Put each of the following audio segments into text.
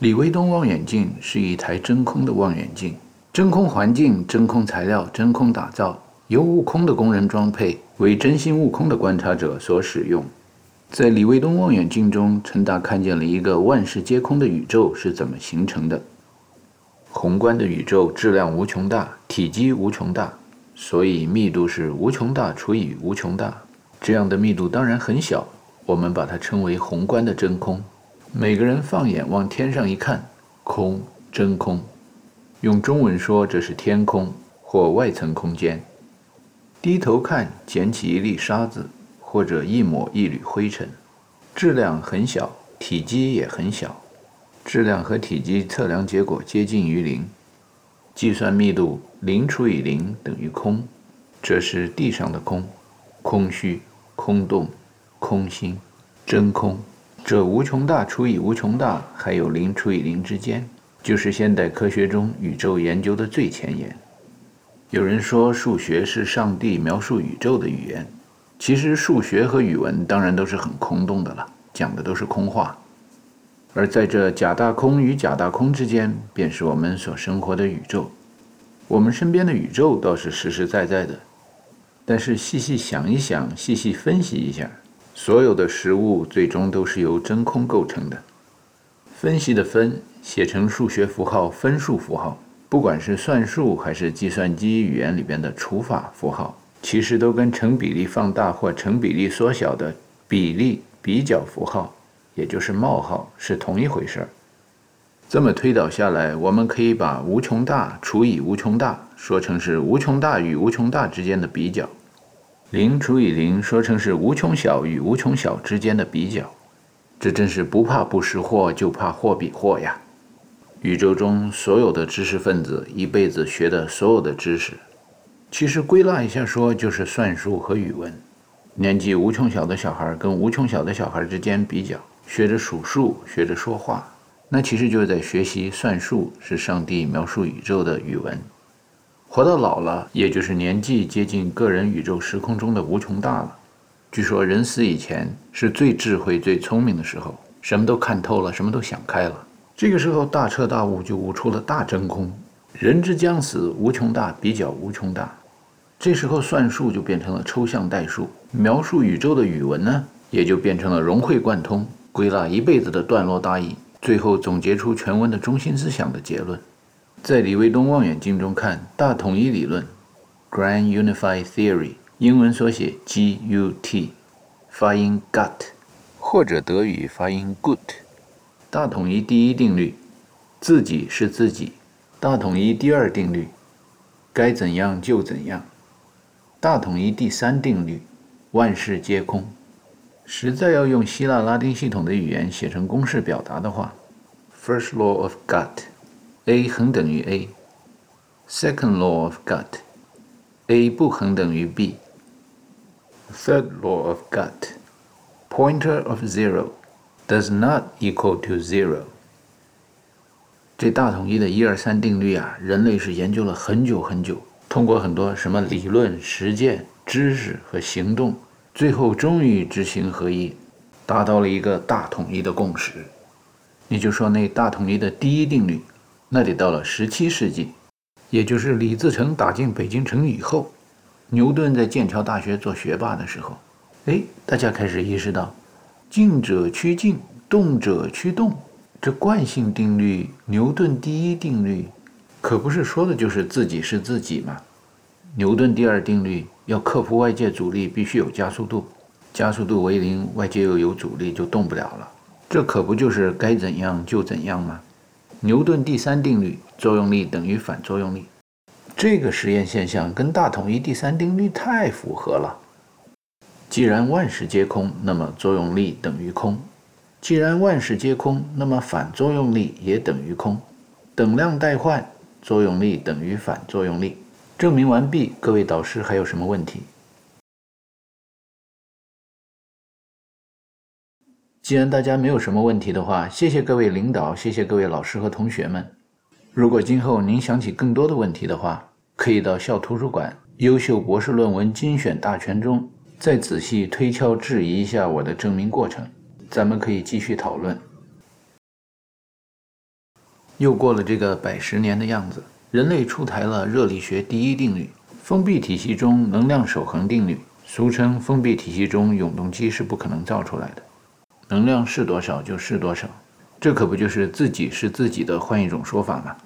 李卫东望远镜是一台真空的望远镜，真空环境、真空材料、真空打造，由悟空的工人装配，为真心悟空的观察者所使用。在李卫东望远镜中，陈达看见了一个万事皆空的宇宙是怎么形成的。宏观的宇宙质量无穷大，体积无穷大，所以密度是无穷大除以无穷大。这样的密度当然很小，我们把它称为宏观的真空。每个人放眼往天上一看，空，真空。用中文说，这是天空或外层空间。低头看，捡起一粒沙子，或者一抹一缕灰尘，质量很小，体积也很小。质量和体积测量结果接近于零。计算密度，零除以零等于空。这是地上的空，空虚、空洞、空心、真空。这无穷大除以无穷大，还有零除以零之间，就是现代科学中宇宙研究的最前沿。有人说数学是上帝描述宇宙的语言，其实数学和语文当然都是很空洞的了，讲的都是空话。而在这假大空与假大空之间，便是我们所生活的宇宙。我们身边的宇宙倒是实实在在的，但是细细想一想，细细分析一下。所有的实物最终都是由真空构成的。分析的分写成数学符号分数符号，不管是算术还是计算机语言里边的除法符号，其实都跟成比例放大或成比例缩小的比例比较符号，也就是冒号是同一回事儿。这么推导下来，我们可以把无穷大除以无穷大说成是无穷大与无穷大之间的比较。零除以零说成是无穷小与无穷小之间的比较，这真是不怕不识货，就怕货比货呀！宇宙中所有的知识分子一辈子学的所有的知识，其实归纳一下说，就是算术和语文。年纪无穷小的小孩跟无穷小的小孩之间比较，学着数数，学着说话，那其实就是在学习算术，是上帝描述宇宙的语文。活到老了，也就是年纪接近个人宇宙时空中的无穷大了。据说人死以前是最智慧、最聪明的时候，什么都看透了，什么都想开了。这个时候大彻大悟，就悟出了大真空。人之将死，无穷大比较无穷大。这时候算术就变成了抽象代数，描述宇宙的语文呢，也就变成了融会贯通，归纳一辈子的段落大意，最后总结出全文的中心思想的结论。在李卫东望远镜中看大统一理论 （Grand Unified Theory），英文缩写 GUT，发音 gut，或者德语发音 gut。大统一第一定律：自己是自己。大统一第二定律：该怎样就怎样。大统一第三定律：万事皆空。实在要用希腊拉丁系统的语言写成公式表达的话，First law of gut。A 恒等于 a。Second law of gut, a 不恒等于 b。Third law of gut, pointer of zero does not equal to zero。这大统一的一二三定律啊，人类是研究了很久很久，通过很多什么理论、实践、知识和行动，最后终于知行合一，达到了一个大统一的共识。你就说那大统一的第一定律。那得到了十七世纪，也就是李自成打进北京城以后，牛顿在剑桥大学做学霸的时候，哎，大家开始意识到，静者趋静，动者趋动，这惯性定律，牛顿第一定律，可不是说的就是自己是自己吗？牛顿第二定律，要克服外界阻力，必须有加速度，加速度为零，外界又有阻力，就动不了了。这可不就是该怎样就怎样吗？牛顿第三定律：作用力等于反作用力。这个实验现象跟大统一第三定律太符合了。既然万事皆空，那么作用力等于空；既然万事皆空，那么反作用力也等于空。等量代换，作用力等于反作用力。证明完毕。各位导师还有什么问题？既然大家没有什么问题的话，谢谢各位领导，谢谢各位老师和同学们。如果今后您想起更多的问题的话，可以到校图书馆《优秀博士论文精选大全》中再仔细推敲质疑一下我的证明过程，咱们可以继续讨论。又过了这个百十年的样子，人类出台了热力学第一定律：封闭体系中能量守恒定律，俗称封闭体系中永动机是不可能造出来的，能量是多少就是多少。这可不就是自己是自己的换一种说法吗？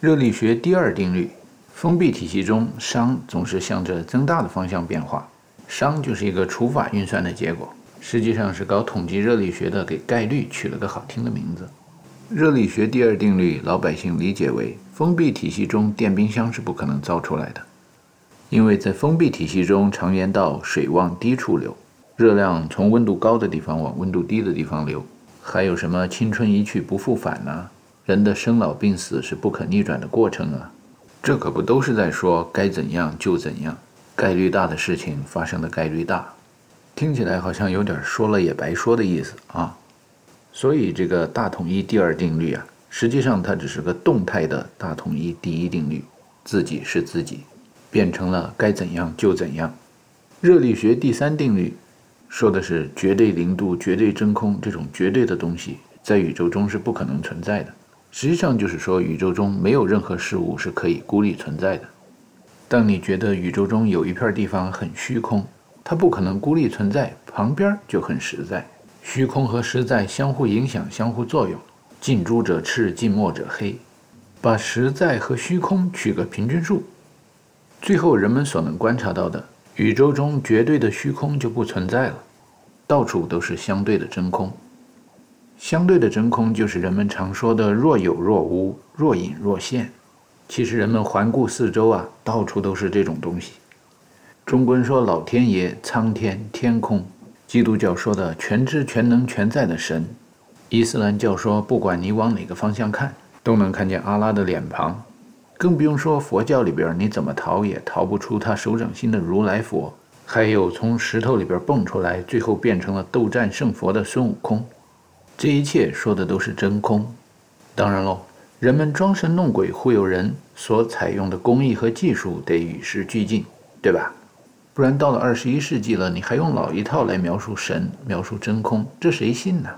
热力学第二定律：封闭体系中熵总是向着增大的方向变化，熵就是一个除法运算的结果。实际上是搞统计热力学的给概率取了个好听的名字。热力学第二定律，老百姓理解为封闭体系中电冰箱是不可能造出来的，因为在封闭体系中，常言道水往低处流，热量从温度高的地方往温度低的地方流。还有什么青春一去不复返呢？人的生老病死是不可逆转的过程啊！这可不都是在说该怎样就怎样，概率大的事情发生的概率大，听起来好像有点说了也白说的意思啊！所以这个大统一第二定律啊，实际上它只是个动态的大统一第一定律，自己是自己，变成了该怎样就怎样。热力学第三定律。说的是绝对零度、绝对真空这种绝对的东西，在宇宙中是不可能存在的。实际上就是说，宇宙中没有任何事物是可以孤立存在的。当你觉得宇宙中有一片地方很虚空，它不可能孤立存在，旁边就很实在。虚空和实在相互影响、相互作用，近朱者赤，近墨者黑。把实在和虚空取个平均数，最后人们所能观察到的。宇宙中绝对的虚空就不存在了，到处都是相对的真空。相对的真空就是人们常说的若有若无、若隐若现。其实人们环顾四周啊，到处都是这种东西。中国人说老天爷、苍天、天空；基督教说的全知全能全在的神；伊斯兰教说不管你往哪个方向看，都能看见阿拉的脸庞。更不用说佛教里边，你怎么逃也逃不出他手掌心的如来佛，还有从石头里边蹦出来，最后变成了斗战胜佛的孙悟空。这一切说的都是真空。当然喽，人们装神弄鬼忽悠人所采用的工艺和技术得与时俱进，对吧？不然到了二十一世纪了，你还用老一套来描述神、描述真空，这谁信呢？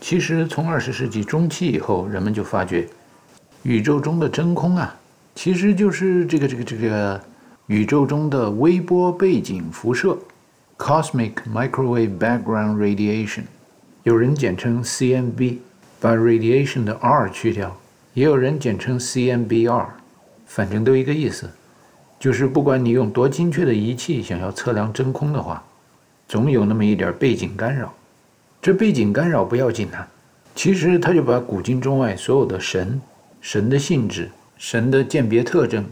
其实从二十世纪中期以后，人们就发觉。宇宙中的真空啊，其实就是这个这个这个宇宙中的微波背景辐射 （Cosmic Microwave Background Radiation），有人简称 CMB，把 radiation 的 R 去掉，也有人简称 CMBR，反正都一个意思，就是不管你用多精确的仪器想要测量真空的话，总有那么一点背景干扰。这背景干扰不要紧啊，其实他就把古今中外所有的神。神的性质、神的鉴别特征、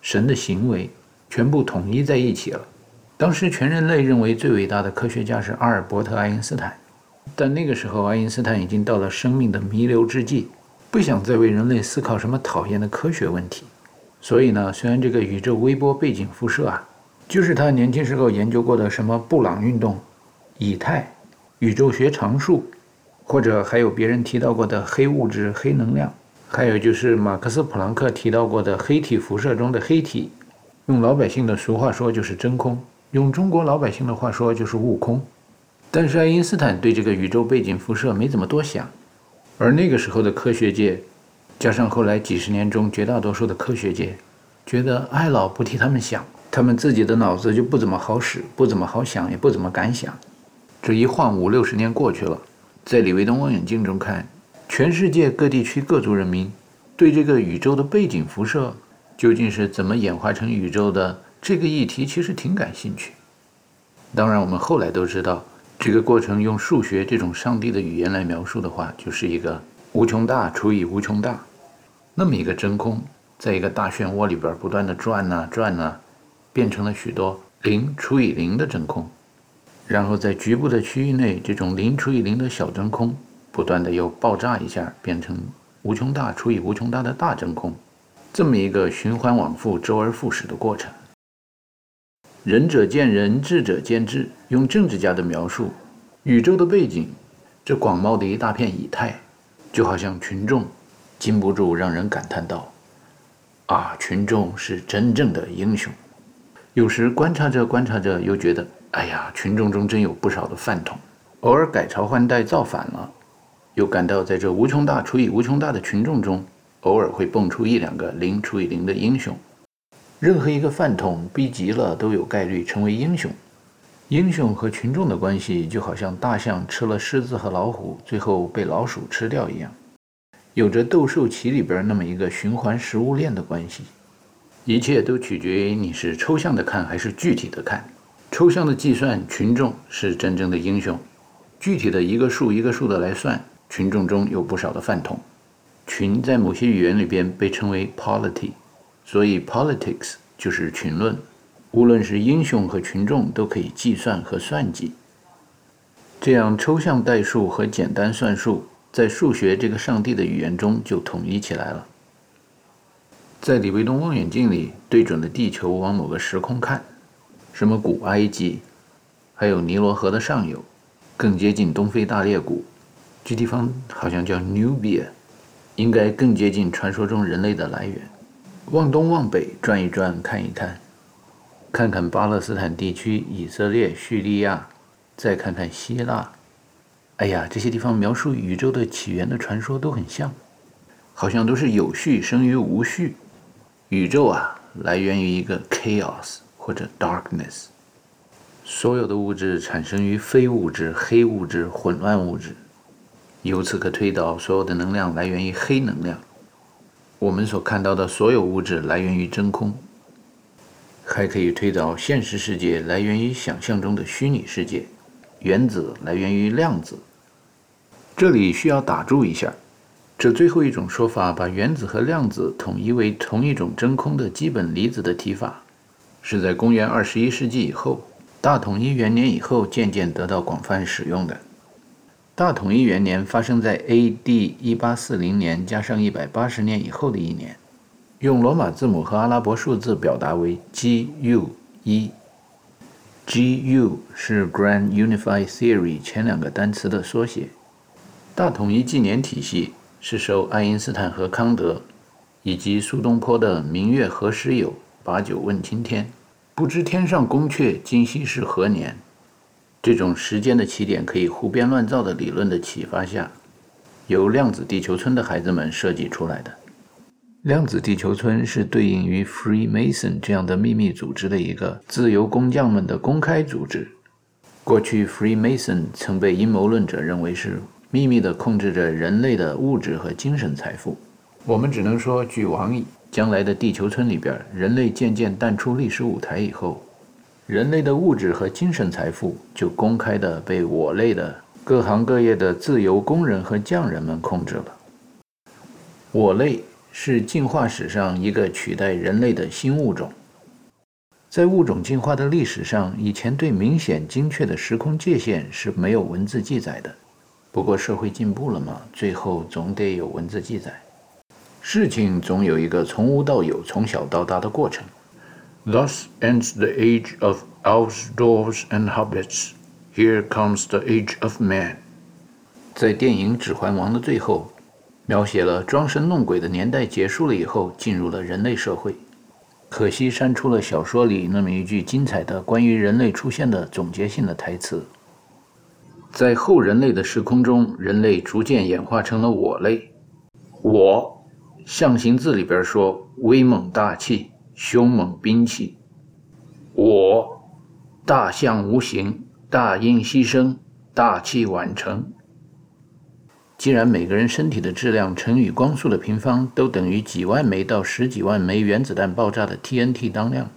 神的行为，全部统一在一起了。当时全人类认为最伟大的科学家是阿尔伯特·爱因斯坦，但那个时候爱因斯坦已经到了生命的弥留之际，不想再为人类思考什么讨厌的科学问题。所以呢，虽然这个宇宙微波背景辐射啊，就是他年轻时候研究过的什么布朗运动、以太、宇宙学常数，或者还有别人提到过的黑物质、黑能量。还有就是马克思·普朗克提到过的黑体辐射中的黑体，用老百姓的俗话说就是真空，用中国老百姓的话说就是悟空。但是爱因斯坦对这个宇宙背景辐射没怎么多想，而那个时候的科学界，加上后来几十年中绝大多数的科学界，觉得爱老不替他们想，他们自己的脑子就不怎么好使，不怎么好想，也不怎么敢想。这一晃五六十年过去了，在李维东望远镜中看。全世界各地区各族人民对这个宇宙的背景辐射究竟是怎么演化成宇宙的这个议题，其实挺感兴趣。当然，我们后来都知道，这个过程用数学这种上帝的语言来描述的话，就是一个无穷大除以无穷大，那么一个真空，在一个大漩涡里边不断的转呐转呐，变成了许多零除以零的真空，然后在局部的区域内，这种零除以零的小真空。不断的又爆炸一下，变成无穷大除以无穷大的大真空，这么一个循环往复、周而复始的过程。仁者见仁，智者见智。用政治家的描述，宇宙的背景，这广袤的一大片以太，就好像群众，禁不住让人感叹道：“啊，群众是真正的英雄。”有时观察着观察着，又觉得：“哎呀，群众中真有不少的饭桶，偶尔改朝换代造反了。”又感到在这无穷大除以无穷大的群众中，偶尔会蹦出一两个零除以零的英雄。任何一个饭桶逼急了，都有概率成为英雄。英雄和群众的关系，就好像大象吃了狮子和老虎，最后被老鼠吃掉一样，有着斗兽棋里边那么一个循环食物链的关系。一切都取决于你是抽象的看还是具体的看。抽象的计算，群众是真正的英雄；具体的一个数一个数的来算，群众中有不少的饭桶。群在某些语言里边被称为 polity，所以 politics 就是群论。无论是英雄和群众，都可以计算和算计。这样，抽象代数和简单算术在数学这个上帝的语言中就统一起来了。在李维东望远镜里对准了地球，往某个时空看，什么古埃及，还有尼罗河的上游，更接近东非大裂谷，这地方好像叫 Nubia，应该更接近传说中人类的来源。往东往北转一转，看一看，看看巴勒斯坦地区、以色列、叙利亚，再看看希腊。哎呀，这些地方描述宇宙的起源的传说都很像，好像都是有序生于无序。宇宙啊，来源于一个 chaos 或者 darkness。所有的物质产生于非物质、黑物质、混乱物质。由此可推导，所有的能量来源于黑能量。我们所看到的所有物质来源于真空。还可以推导，现实世界来源于想象中的虚拟世界。原子来源于量子。这里需要打住一下。这最后一种说法，把原子和量子统一为同一种真空的基本离子的提法，是在公元二十一世纪以后，大统一元年以后渐渐得到广泛使用的。大统一元年发生在 A.D. 一八四零年加上一百八十年以后的一年，用罗马字母和阿拉伯数字表达为 G.U. 一。G.U. 是 Grand Unified Theory 前两个单词的缩写。大统一纪年体系。是受爱因斯坦和康德，以及苏东坡的“明月何时有，把酒问青天，不知天上宫阙，今夕是何年”这种时间的起点可以胡编乱造的理论的启发下，由量子地球村的孩子们设计出来的。量子地球村是对应于 Freemason 这样的秘密组织的一个自由工匠们的公开组织。过去，Freemason 曾被阴谋论者认为是。秘密地控制着人类的物质和精神财富。我们只能说，据王矣。将来的地球村里边，人类渐渐淡出历史舞台以后，人类的物质和精神财富就公开地被我类的各行各业的自由工人和匠人们控制了。我类是进化史上一个取代人类的新物种。在物种进化的历史上，以前对明显精确的时空界限是没有文字记载的。不过社会进步了嘛，最后总得有文字记载。事情总有一个从无到有、从小到大的过程。Thus ends the age of elves, dwarves, and hobbits. Here comes the age of man. 在电影《指环王》的最后，描写了装神弄鬼的年代结束了以后，进入了人类社会。可惜删除了小说里那么一句精彩的关于人类出现的总结性的台词。在后人类的时空中，人类逐渐演化成了我类。我，象形字里边说威猛大气、凶猛兵器。我，大象无形，大音牺牲，大器晚成。既然每个人身体的质量乘以光速的平方都等于几万枚到十几万枚原子弹爆炸的 TNT 当量。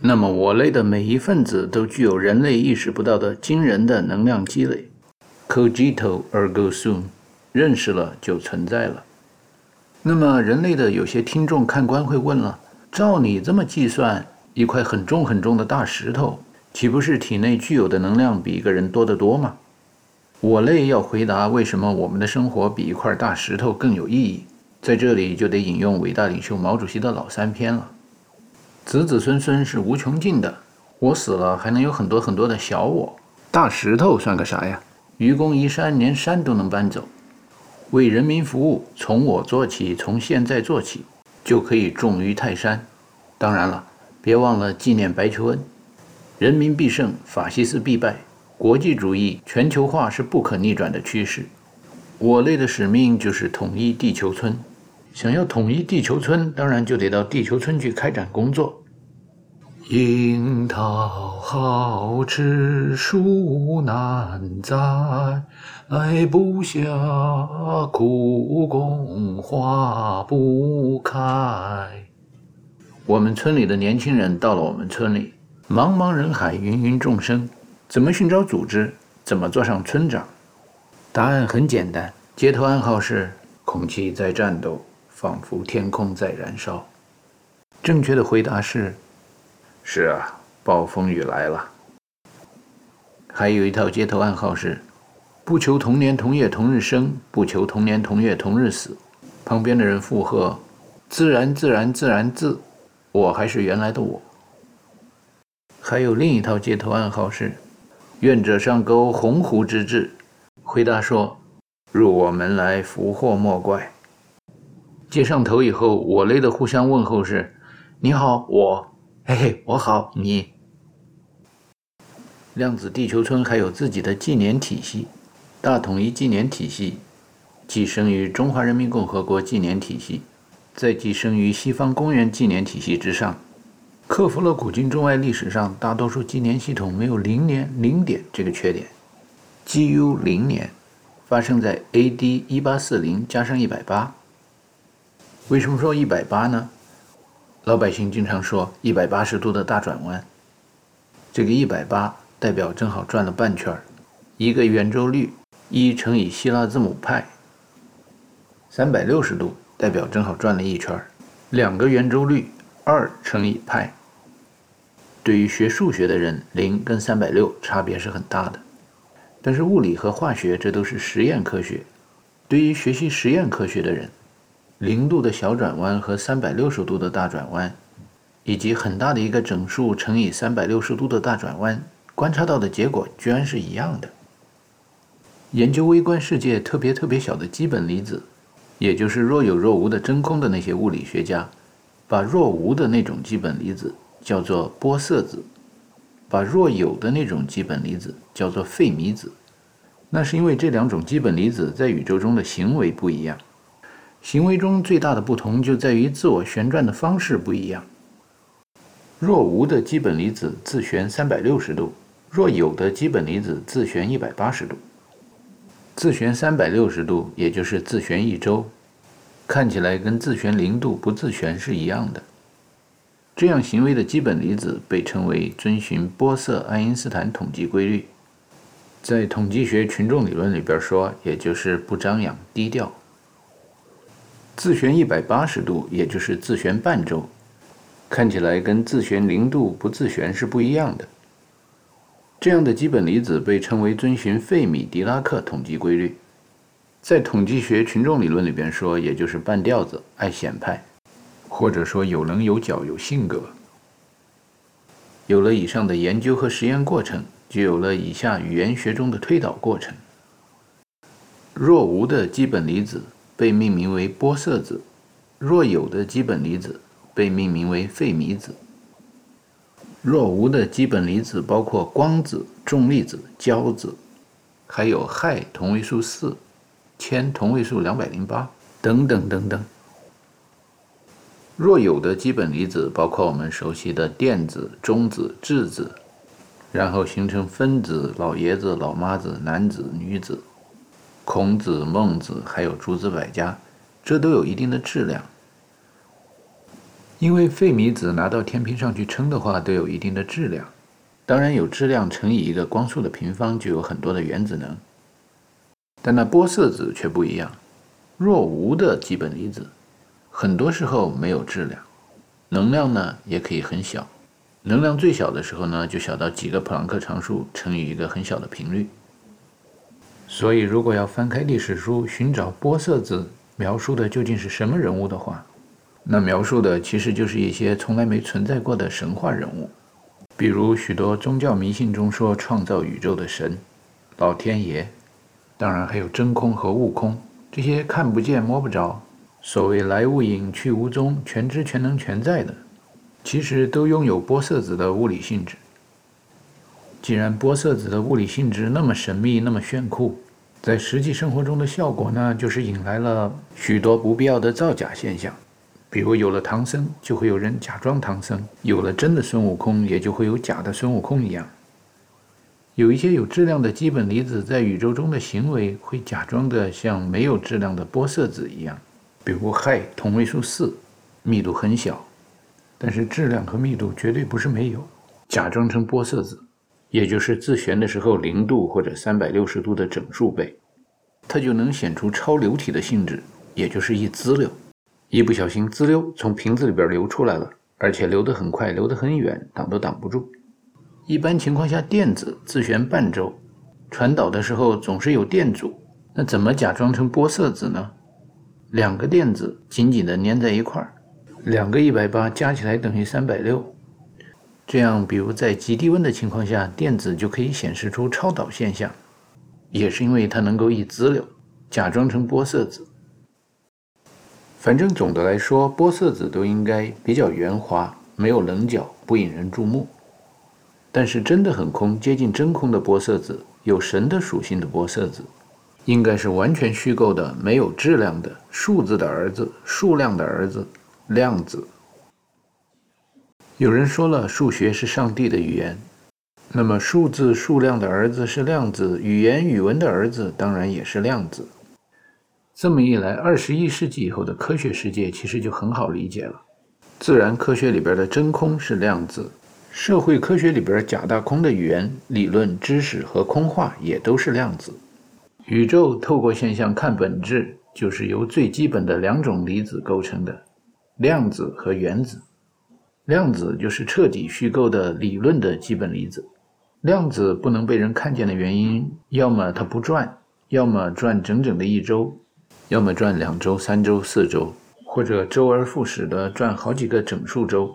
那么，我类的每一分子都具有人类意识不到的惊人的能量积累。Cogito ergo sum，认识了就存在了。那么，人类的有些听众看官会问了：照你这么计算，一块很重很重的大石头，岂不是体内具有的能量比一个人多得多吗？我类要回答为什么我们的生活比一块大石头更有意义，在这里就得引用伟大领袖毛主席的老三篇了。子子孙孙是无穷尽的，我死了还能有很多很多的小我，大石头算个啥呀？愚公移山，连山都能搬走。为人民服务，从我做起，从现在做起，就可以重于泰山。当然了，别忘了纪念白求恩。人民必胜，法西斯必败。国际主义全球化是不可逆转的趋势。我类的使命就是统一地球村。想要统一地球村，当然就得到地球村去开展工作。樱桃好吃，树难栽，不下苦功花不开。我们村里的年轻人到了我们村里，茫茫人海，芸芸众生，怎么寻找组织？怎么做上村长？答案很简单，街头暗号是：空气在战斗，仿佛天空在燃烧。正确的回答是。是啊，暴风雨来了。还有一套街头暗号是：不求同年同月同日生，不求同年同月同日死。旁边的人附和：自然自然自然自，我还是原来的我。还有另一套街头暗号是：愿者上钩，鸿鹄之志。回答说：入我门来，福祸莫怪。接上头以后，我类的互相问候是：你好，我。嘿嘿，我好，你。量子地球村还有自己的纪年体系，大统一纪年体系，寄生于中华人民共和国纪年体系，再寄生于西方公元纪年体系之上，克服了古今中外历史上大多数纪年系统没有零年零点这个缺点。Gu 零年发生在 A.D. 一八四零加上一百八。为什么说一百八呢？老百姓经常说一百八十度的大转弯，这个一百八代表正好转了半圈，一个圆周率一乘以希腊字母派，三百六十度代表正好转了一圈，两个圆周率二乘以派。对于学数学的人，零跟三百六差别是很大的，但是物理和化学这都是实验科学，对于学习实验科学的人。零度的小转弯和三百六十度的大转弯，以及很大的一个整数乘以三百六十度的大转弯，观察到的结果居然是一样的。研究微观世界特别特别小的基本粒子，也就是若有若无的真空的那些物理学家，把若无的那种基本粒子叫做玻色子，把若有的那种基本粒子叫做费米子。那是因为这两种基本粒子在宇宙中的行为不一样。行为中最大的不同就在于自我旋转的方式不一样。若无的基本粒子自旋三百六十度，若有的基本粒子自旋一百八十度。自旋三百六十度，也就是自旋一周，看起来跟自旋零度不自旋是一样的。这样行为的基本粒子被称为遵循波色爱因斯坦统计规律，在统计学群众理论里边说，也就是不张扬、低调。自旋一百八十度，也就是自旋半周，看起来跟自旋零度不自旋是不一样的。这样的基本粒子被称为遵循费米狄拉克统计规律，在统计学群众理论里边说，也就是半吊子、爱显派，或者说有棱有角、有性格。有了以上的研究和实验过程，就有了以下语言学中的推导过程：若无的基本离子。被命名为玻色子，若有的基本粒子被命名为费米子。若无的基本粒子包括光子、重粒子、胶子，还有氦同位素四、铅同位素两百零八等等等等。若有的基本粒子包括我们熟悉的电子、中子、质子，然后形成分子、老爷子、老妈子、男子、女子。孔子、孟子，还有诸子百家，这都有一定的质量。因为费米子拿到天平上去称的话，都有一定的质量。当然，有质量乘以一个光速的平方，就有很多的原子能。但那玻色子却不一样，若无的基本粒子，很多时候没有质量，能量呢也可以很小。能量最小的时候呢，就小到几个普朗克常数乘以一个很小的频率。所以，如果要翻开历史书寻找玻色子描述的究竟是什么人物的话，那描述的其实就是一些从来没存在过的神话人物，比如许多宗教迷信中说创造宇宙的神、老天爷，当然还有真空和悟空这些看不见摸不着、所谓来无影去无踪、全知全能全在的，其实都拥有玻色子的物理性质。既然玻色子的物理性质那么神秘、那么炫酷，在实际生活中的效果呢，就是引来了许多不必要的造假现象。比如有了唐僧，就会有人假装唐僧；有了真的孙悟空，也就会有假的孙悟空一样。有一些有质量的基本粒子在宇宙中的行为，会假装的像没有质量的玻色子一样。比如氦同位素四，密度很小，但是质量和密度绝对不是没有，假装成玻色子，也就是自旋的时候零度或者三百六十度的整数倍，它就能显出超流体的性质，也就是一滋溜。一不小心，滋溜从瓶子里边流出来了，而且流得很快，流得很远，挡都挡不住。一般情况下，电子自旋半周，传导的时候总是有电阻，那怎么假装成玻色子呢？两个电子紧紧地粘在一块儿，两个一百八加起来等于三百六，这样，比如在极低温的情况下，电子就可以显示出超导现象，也是因为它能够一直流，假装成玻色子。反正总的来说，玻色子都应该比较圆滑，没有棱角，不引人注目。但是真的很空，接近真空的玻色子，有神的属性的玻色子，应该是完全虚构的，没有质量的数字的儿子，数量的儿子，量子。有人说了，数学是上帝的语言，那么数字数量的儿子是量子，语言语文的儿子当然也是量子。这么一来，二十一世纪以后的科学世界其实就很好理解了。自然科学里边的真空是量子，社会科学里边假大空的语言、理论、知识和空话也都是量子。宇宙透过现象看本质，就是由最基本的两种离子构成的：量子和原子。量子就是彻底虚构的理论的基本粒子。量子不能被人看见的原因，要么它不转，要么转整整的一周。要么转两周、三周、四周，或者周而复始的转好几个整数周，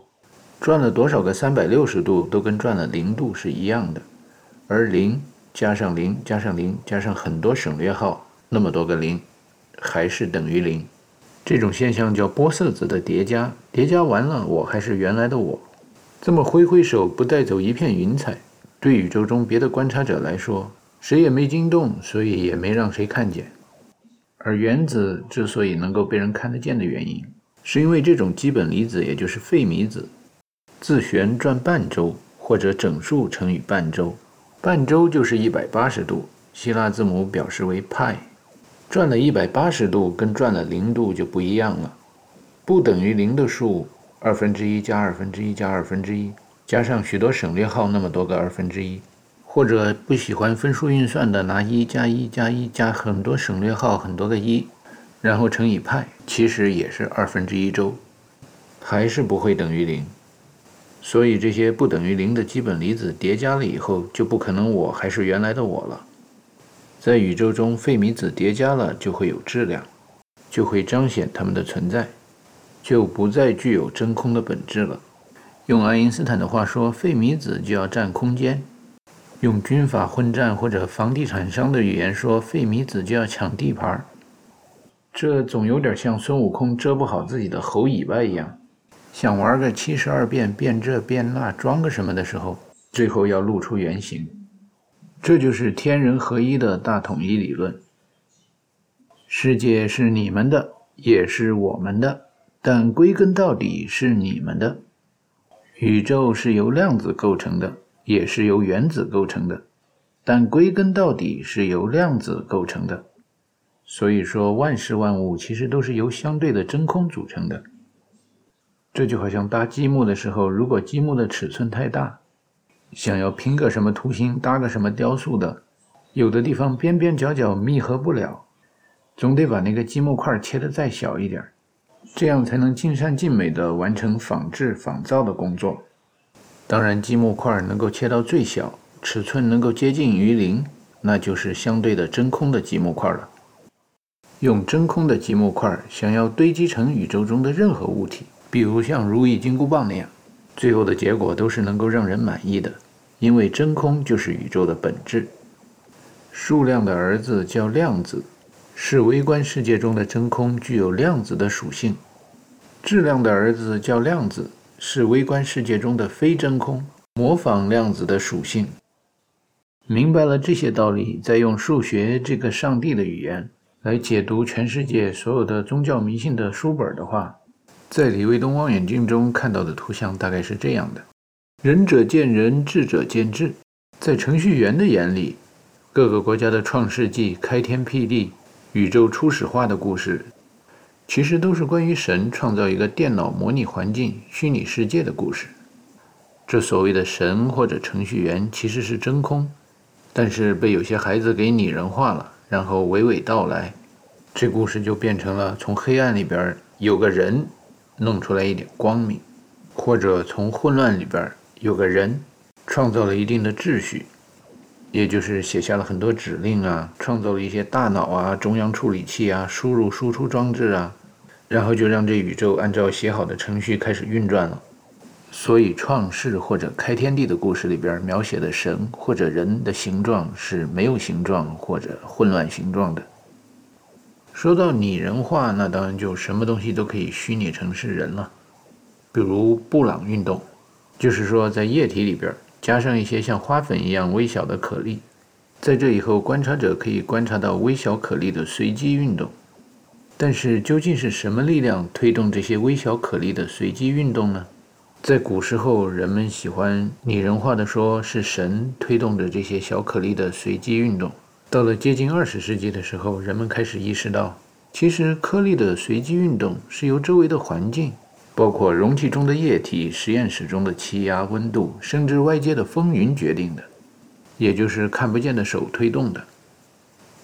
转了多少个三百六十度都跟转了零度是一样的。而零加上零加上零加上很多省略号，那么多个零，还是等于零。这种现象叫玻色子的叠加，叠加完了我还是原来的我。这么挥挥手不带走一片云彩，对宇宙中别的观察者来说，谁也没惊动，所以也没让谁看见。而原子之所以能够被人看得见的原因，是因为这种基本粒子，也就是费米子，自旋转半周或者整数乘以半周，半周就是一百八十度，希腊字母表示为派。转了一百八十度跟转了零度就不一样了，不等于零的数，二分之一加二分之一加二分之一，加上许多省略号那么多个二分之一。或者不喜欢分数运算的，拿一加一加一加很多省略号很多个一，然后乘以派，其实也是二分之一周，还是不会等于零。所以这些不等于零的基本离子叠加了以后，就不可能我还是原来的我了。在宇宙中，费米子叠加了就会有质量，就会彰显它们的存在，就不再具有真空的本质了。用爱因斯坦的话说，费米子就要占空间。用军阀混战或者房地产商的语言说，费米子就要抢地盘儿这总有点像孙悟空遮不好自己的猴尾巴一样，想玩个七十二变，变这变那，装个什么的时候，最后要露出原形。这就是天人合一的大统一理论。世界是你们的，也是我们的，但归根到底是你们的。宇宙是由量子构成的。也是由原子构成的，但归根到底是由量子构成的。所以说，万事万物其实都是由相对的真空组成的。这就好像搭积木的时候，如果积木的尺寸太大，想要拼个什么图形、搭个什么雕塑的，有的地方边边角角密合不了，总得把那个积木块切得再小一点，这样才能尽善尽美地完成仿制仿造的工作。当然，积木块能够切到最小，尺寸能够接近于零，那就是相对的真空的积木块了。用真空的积木块想要堆积成宇宙中的任何物体，比如像如意金箍棒那样，最后的结果都是能够让人满意的，因为真空就是宇宙的本质。数量的儿子叫量子，是微观世界中的真空具有量子的属性；质量的儿子叫量子。是微观世界中的非真空，模仿量子的属性。明白了这些道理，再用数学这个上帝的语言来解读全世界所有的宗教迷信的书本的话，在李卫东望远镜中看到的图像大概是这样的：仁者见仁，智者见智。在程序员的眼里，各个国家的创世纪、开天辟地、宇宙初始化的故事，其实都是关于神创造一个电脑模拟环境、虚拟世界的故事。这所谓的神或者程序员其实是真空，但是被有些孩子给拟人化了，然后娓娓道来，这故事就变成了从黑暗里边有个人弄出来一点光明，或者从混乱里边有个人。创造了一定的秩序，也就是写下了很多指令啊，创造了一些大脑啊、中央处理器啊、输入输出装置啊，然后就让这宇宙按照写好的程序开始运转了。所以，创世或者开天地的故事里边描写的神或者人的形状是没有形状或者混乱形状的。说到拟人化，那当然就什么东西都可以虚拟成是人了，比如布朗运动，就是说在液体里边。加上一些像花粉一样微小的颗粒，在这以后，观察者可以观察到微小颗粒的随机运动。但是，究竟是什么力量推动这些微小颗粒的随机运动呢？在古时候，人们喜欢拟人化的说，是神推动着这些小颗粒的随机运动。到了接近二十世纪的时候，人们开始意识到，其实颗粒的随机运动是由周围的环境。包括容器中的液体、实验室中的气压、温度，甚至外界的风云决定的，也就是看不见的手推动的。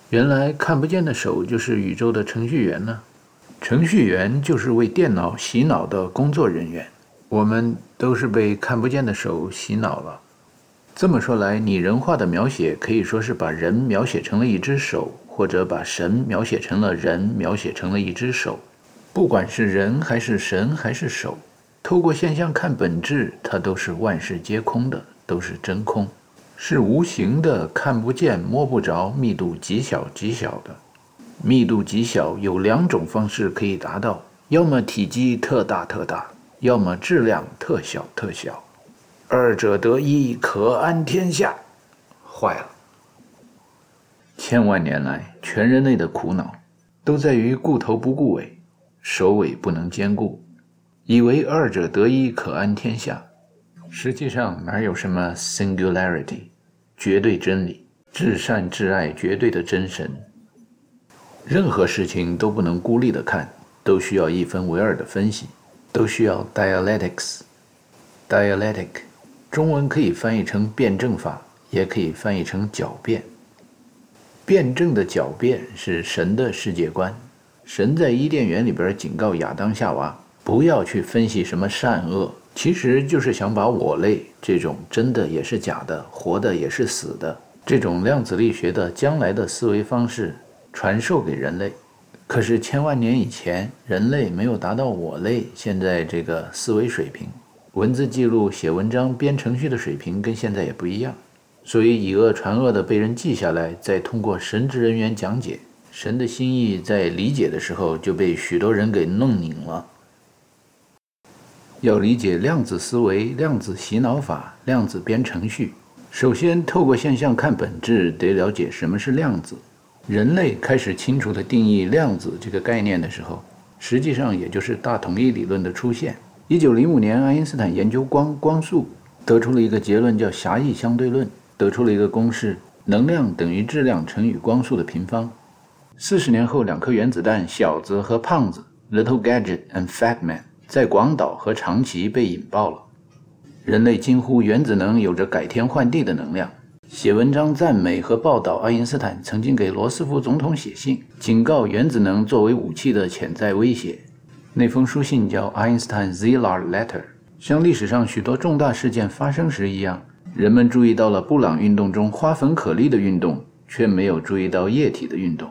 原来看不见的手就是宇宙的程序员呢，程序员就是为电脑洗脑的工作人员。我们都是被看不见的手洗脑了。这么说来，拟人化的描写可以说是把人描写成了一只手，或者把神描写成了人，描写成了一只手。不管是人还是神还是手，透过现象看本质，它都是万事皆空的，都是真空，是无形的，看不见、摸不着，密度极小极小的。密度极小有两种方式可以达到：要么体积特大特大，要么质量特小特小。二者得一，可安天下。坏了！千万年来，全人类的苦恼都在于顾头不顾尾。首尾不能兼顾，以为二者得一可安天下，实际上哪有什么 singularity，绝对真理，至善至爱，绝对的真神。任何事情都不能孤立的看，都需要一分为二的分析，都需要 dialectics。dialectic，中文可以翻译成辩证法，也可以翻译成狡辩。辩证的狡辩是神的世界观。神在伊甸园里边警告亚当夏娃，不要去分析什么善恶，其实就是想把我类这种真的也是假的，活的也是死的这种量子力学的将来的思维方式传授给人类。可是千万年以前，人类没有达到我类现在这个思维水平，文字记录、写文章、编程序的水平跟现在也不一样，所以以讹传讹的被人记下来，再通过神职人员讲解。神的心意在理解的时候就被许多人给弄拧了。要理解量子思维、量子洗脑法、量子编程序，首先透过现象看本质，得了解什么是量子。人类开始清楚地定义量子这个概念的时候，实际上也就是大统一理论的出现。一九零五年，爱因斯坦研究光光速，得出了一个结论，叫狭义相对论，得出了一个公式：能量等于质量乘以光速的平方。四十年后，两颗原子弹“小子”和“胖子 ”（Little Gadget and Fat Man） 在广岛和长崎被引爆了。人类惊呼原子能有着改天换地的能量，写文章赞美和报道爱因斯坦曾经给罗斯福总统写信，警告原子能作为武器的潜在威胁。那封书信叫 Einstein-Ziler Letter。像历史上许多重大事件发生时一样，人们注意到了布朗运动中花粉颗粒的运动，却没有注意到液体的运动。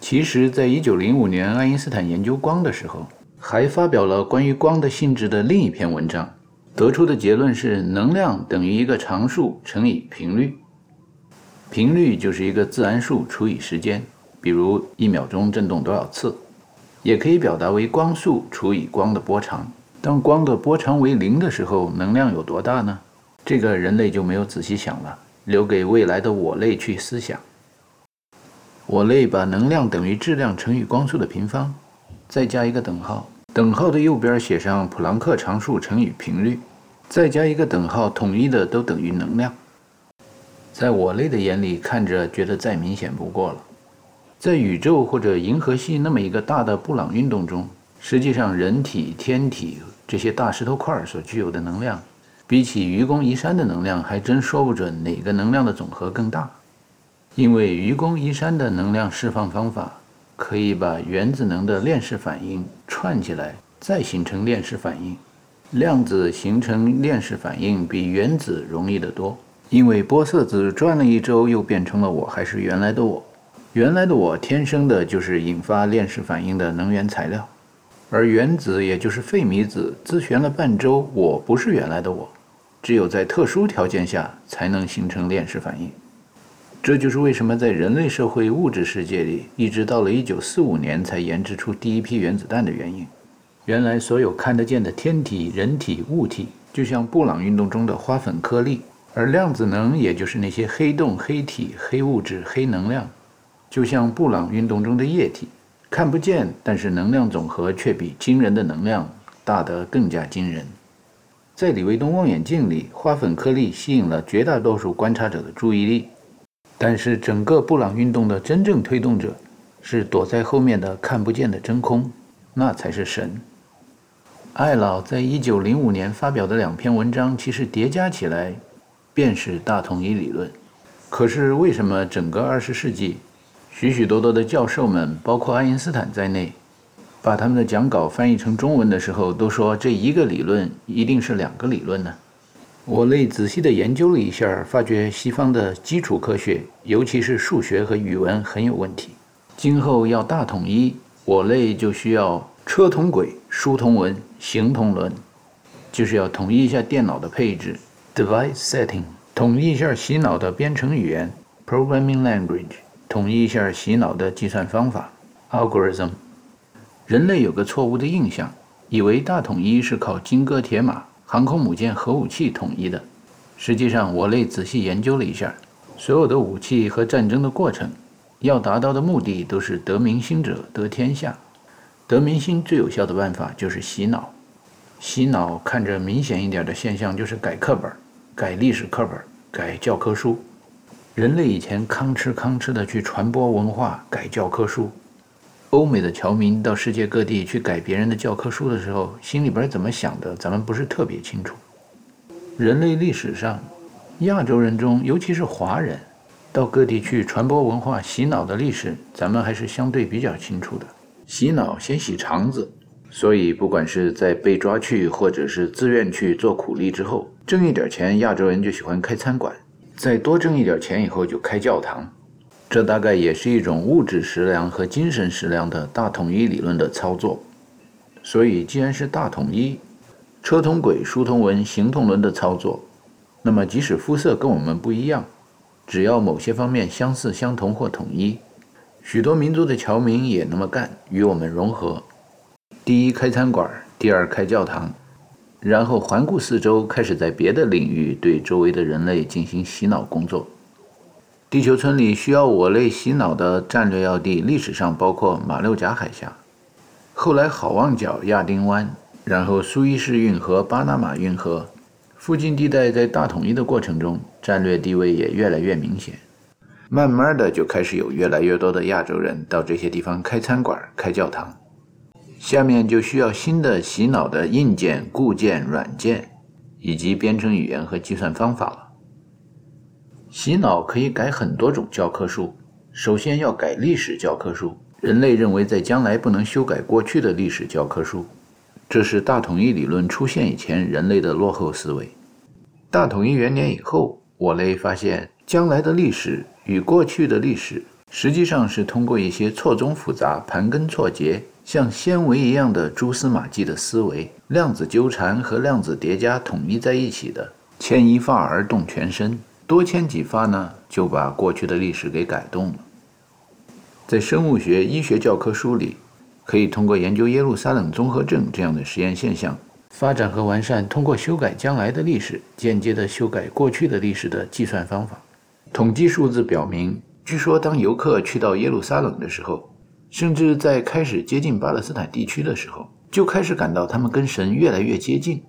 其实，在一九零五年，爱因斯坦研究光的时候，还发表了关于光的性质的另一篇文章，得出的结论是能量等于一个常数乘以频率，频率就是一个自然数除以时间，比如一秒钟振动多少次，也可以表达为光速除以光的波长。当光的波长为零的时候，能量有多大呢？这个人类就没有仔细想了。留给未来的我类去思想。我类把能量等于质量乘以光速的平方，再加一个等号，等号的右边写上普朗克常数乘以频率，再加一个等号，统一的都等于能量。在我类的眼里看着，觉得再明显不过了。在宇宙或者银河系那么一个大的布朗运动中，实际上人体、天体这些大石头块所具有的能量，比起愚公移山的能量，还真说不准哪个能量的总和更大。因为愚公移山的能量释放方法，可以把原子能的链式反应串起来，再形成链式反应。量子形成链式反应比原子容易得多。因为玻色子转了一周，又变成了我，还是原来的我。原来的我天生的就是引发链式反应的能源材料，而原子也就是费米子自旋了半周，我不是原来的我。只有在特殊条件下才能形成链式反应。这就是为什么在人类社会物质世界里，一直到了1945年才研制出第一批原子弹的原因。原来所有看得见的天体、人体、物体，就像布朗运动中的花粉颗粒。而量子能，也就是那些黑洞、黑体、黑物质、黑能量，就像布朗运动中的液体，看不见，但是能量总和却比惊人的能量大得更加惊人。在李卫东望远镜里，花粉颗粒吸引了绝大多数观察者的注意力，但是整个布朗运动的真正推动者是躲在后面的看不见的真空，那才是神。艾老在一九零五年发表的两篇文章，其实叠加起来。便是大统一理论。可是为什么整个二十世纪，许许多多的教授们，包括爱因斯坦在内，把他们的讲稿翻译成中文的时候，都说这一个理论一定是两个理论呢？我类仔细的研究了一下，发觉西方的基础科学，尤其是数学和语文很有问题。今后要大统一，我类就需要车同轨、书同文、行同伦，就是要统一一下电脑的配置。Device setting，统一一下洗脑的编程语言；Programming language，统一一下洗脑的计算方法；Algorithm。人类有个错误的印象，以为大统一是靠金戈铁马、航空母舰、核武器统一的。实际上，我类仔细研究了一下，所有的武器和战争的过程，要达到的目的都是得民心者得天下。得民心最有效的办法就是洗脑。洗脑看着明显一点的现象就是改课本。改历史课本，改教科书。人类以前吭哧吭哧的去传播文化，改教科书。欧美的侨民到世界各地去改别人的教科书的时候，心里边怎么想的，咱们不是特别清楚。人类历史上，亚洲人中，尤其是华人，到各地去传播文化、洗脑的历史，咱们还是相对比较清楚的。洗脑先洗肠子。所以，不管是在被抓去，或者是自愿去做苦力之后，挣一点钱，亚洲人就喜欢开餐馆；再多挣一点钱以后，就开教堂。这大概也是一种物质食粮和精神食粮的大统一理论的操作。所以，既然是大统一，车同轨、书同文、行同伦的操作，那么即使肤色跟我们不一样，只要某些方面相似、相同或统一，许多民族的侨民也那么干，与我们融合。第一开餐馆，第二开教堂，然后环顾四周，开始在别的领域对周围的人类进行洗脑工作。地球村里需要我类洗脑的战略要地，历史上包括马六甲海峡，后来好望角、亚丁湾，然后苏伊士运河、巴拿马运河附近地带，在大统一的过程中，战略地位也越来越明显。慢慢的，就开始有越来越多的亚洲人到这些地方开餐馆、开教堂。下面就需要新的洗脑的硬件、固件、软件，以及编程语言和计算方法了。洗脑可以改很多种教科书，首先要改历史教科书。人类认为在将来不能修改过去的历史教科书，这是大统一理论出现以前人类的落后思维。大统一元年以后，我类发现将来的历史与过去的历史实际上是通过一些错综复杂、盘根错节。像纤维一样的蛛丝马迹的思维，量子纠缠和量子叠加统一在一起的，牵一发而动全身，多牵几发呢，就把过去的历史给改动了。在生物学、医学教科书里，可以通过研究耶路撒冷综合症这样的实验现象，发展和完善通过修改将来的历史，间接的修改过去的历史的计算方法。统计数字表明，据说当游客去到耶路撒冷的时候，甚至在开始接近巴勒斯坦地区的时候，就开始感到他们跟神越来越接近。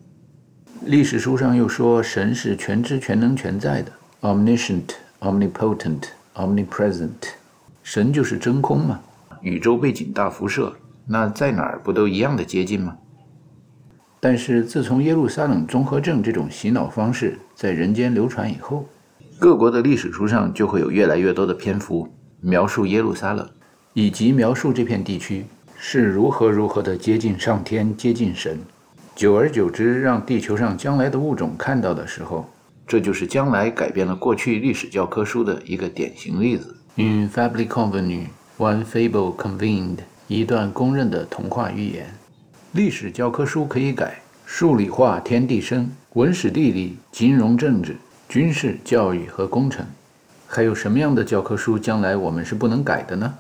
历史书上又说，神是全知、全能、全在的，omniscient、omnipotent、omnipresent。神就是真空嘛，宇宙背景大辐射，那在哪儿不都一样的接近吗？但是自从耶路撒冷综合症这种洗脑方式在人间流传以后，各国的历史书上就会有越来越多的篇幅描述耶路撒冷，以及描述这片地区是如何如何的接近上天、接近神。久而久之，让地球上将来的物种看到的时候，这就是将来改变了过去历史教科书的一个典型例子。In fable convenue, one fable convened，一段公认的童话寓言。历史教科书可以改，数理化、天地生、文史地理、金融政治、军事、教育和工程，还有什么样的教科书将来我们是不能改的呢？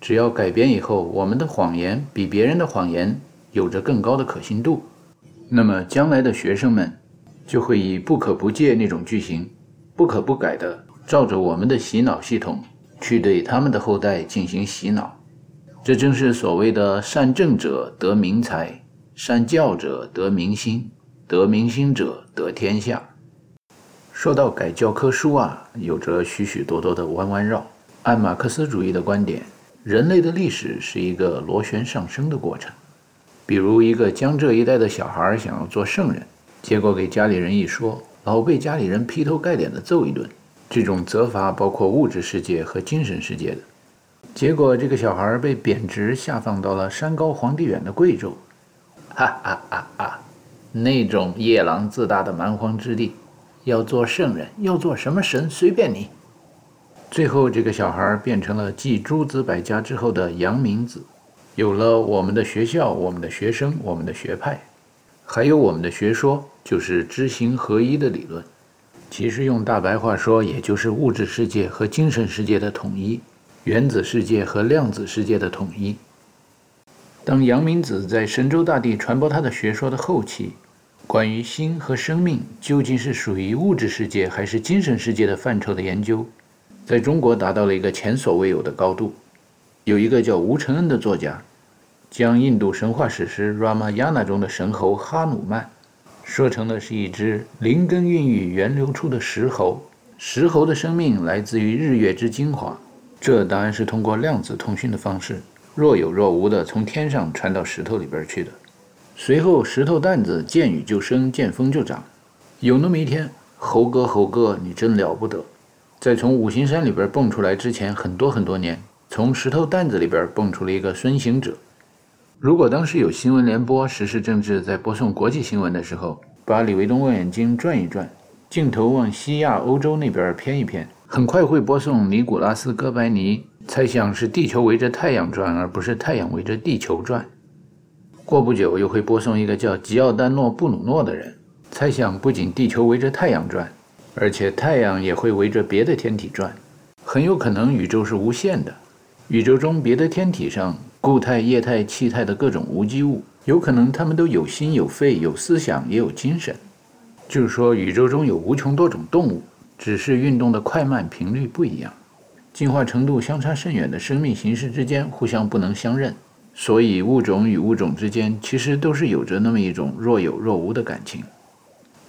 只要改编以后，我们的谎言比别人的谎言有着更高的可信度，那么将来的学生们就会以不可不借那种句型，不可不改的，照着我们的洗脑系统去对他们的后代进行洗脑。这正是所谓的善政者得民财，善教者得民心，得民心者得天下。说到改教科书啊，有着许许多多的弯弯绕。按马克思主义的观点，人类的历史是一个螺旋上升的过程。比如一个江浙一带的小孩想要做圣人，结果给家里人一说，老被家里人劈头盖脸的揍一顿。这种责罚包括物质世界和精神世界的。结果，这个小孩被贬值，下放到了山高皇帝远的贵州。哈哈哈哈！那种夜郎自大的蛮荒之地，要做圣人，要做什么神，随便你。最后，这个小孩变成了继诸子百家之后的阳明子，有了我们的学校、我们的学生、我们的学派，还有我们的学说，就是知行合一的理论。其实用大白话说，也就是物质世界和精神世界的统一。原子世界和量子世界的统一。当阳明子在神州大地传播他的学说的后期，关于心和生命究竟是属于物质世界还是精神世界的范畴的研究，在中国达到了一个前所未有的高度。有一个叫吴承恩的作家，将印度神话史诗《Ramayana》中的神猴哈努曼说成了是一只灵根孕育、源流出的石猴。石猴的生命来自于日月之精华。这当然是通过量子通讯的方式，若有若无的从天上传到石头里边去的。随后，石头蛋子见雨就生，见风就长。有那么一天，猴哥，猴哥，你真了不得！在从五行山里边蹦出来之前，很多很多年，从石头蛋子里边蹦出了一个孙行者。如果当时有新闻联播、时事政治在播送国际新闻的时候，把李维东望远镜转一转，镜头往西亚、欧洲那边偏一偏。很快会播送尼古拉斯·哥白尼猜想是地球围着太阳转，而不是太阳围着地球转。过不久又会播送一个叫吉奥丹诺·布鲁诺的人猜想，不仅地球围着太阳转，而且太阳也会围着别的天体转。很有可能宇宙是无限的，宇宙中别的天体上固态、液态、气态的各种无机物，有可能它们都有心、有肺、有思想，也有精神。就是说，宇宙中有无穷多种动物。只是运动的快慢频率不一样，进化程度相差甚远的生命形式之间互相不能相认，所以物种与物种之间其实都是有着那么一种若有若无的感情。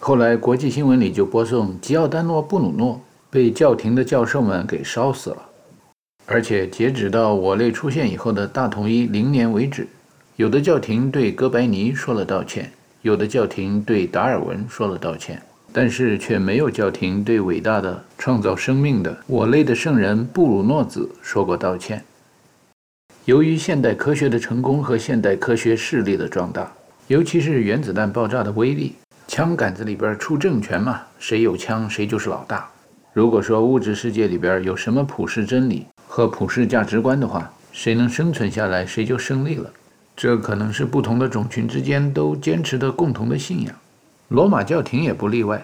后来国际新闻里就播送吉奥丹诺·布鲁诺被教廷的教授们给烧死了，而且截止到我类出现以后的大统一零年为止，有的教廷对哥白尼说了道歉，有的教廷对达尔文说了道歉。但是却没有教廷对伟大的创造生命的我类的圣人布鲁诺子说过道歉。由于现代科学的成功和现代科学势力的壮大，尤其是原子弹爆炸的威力，枪杆子里边出政权嘛，谁有枪谁就是老大。如果说物质世界里边有什么普世真理和普世价值观的话，谁能生存下来谁就胜利了。这可能是不同的种群之间都坚持的共同的信仰。罗马教廷也不例外，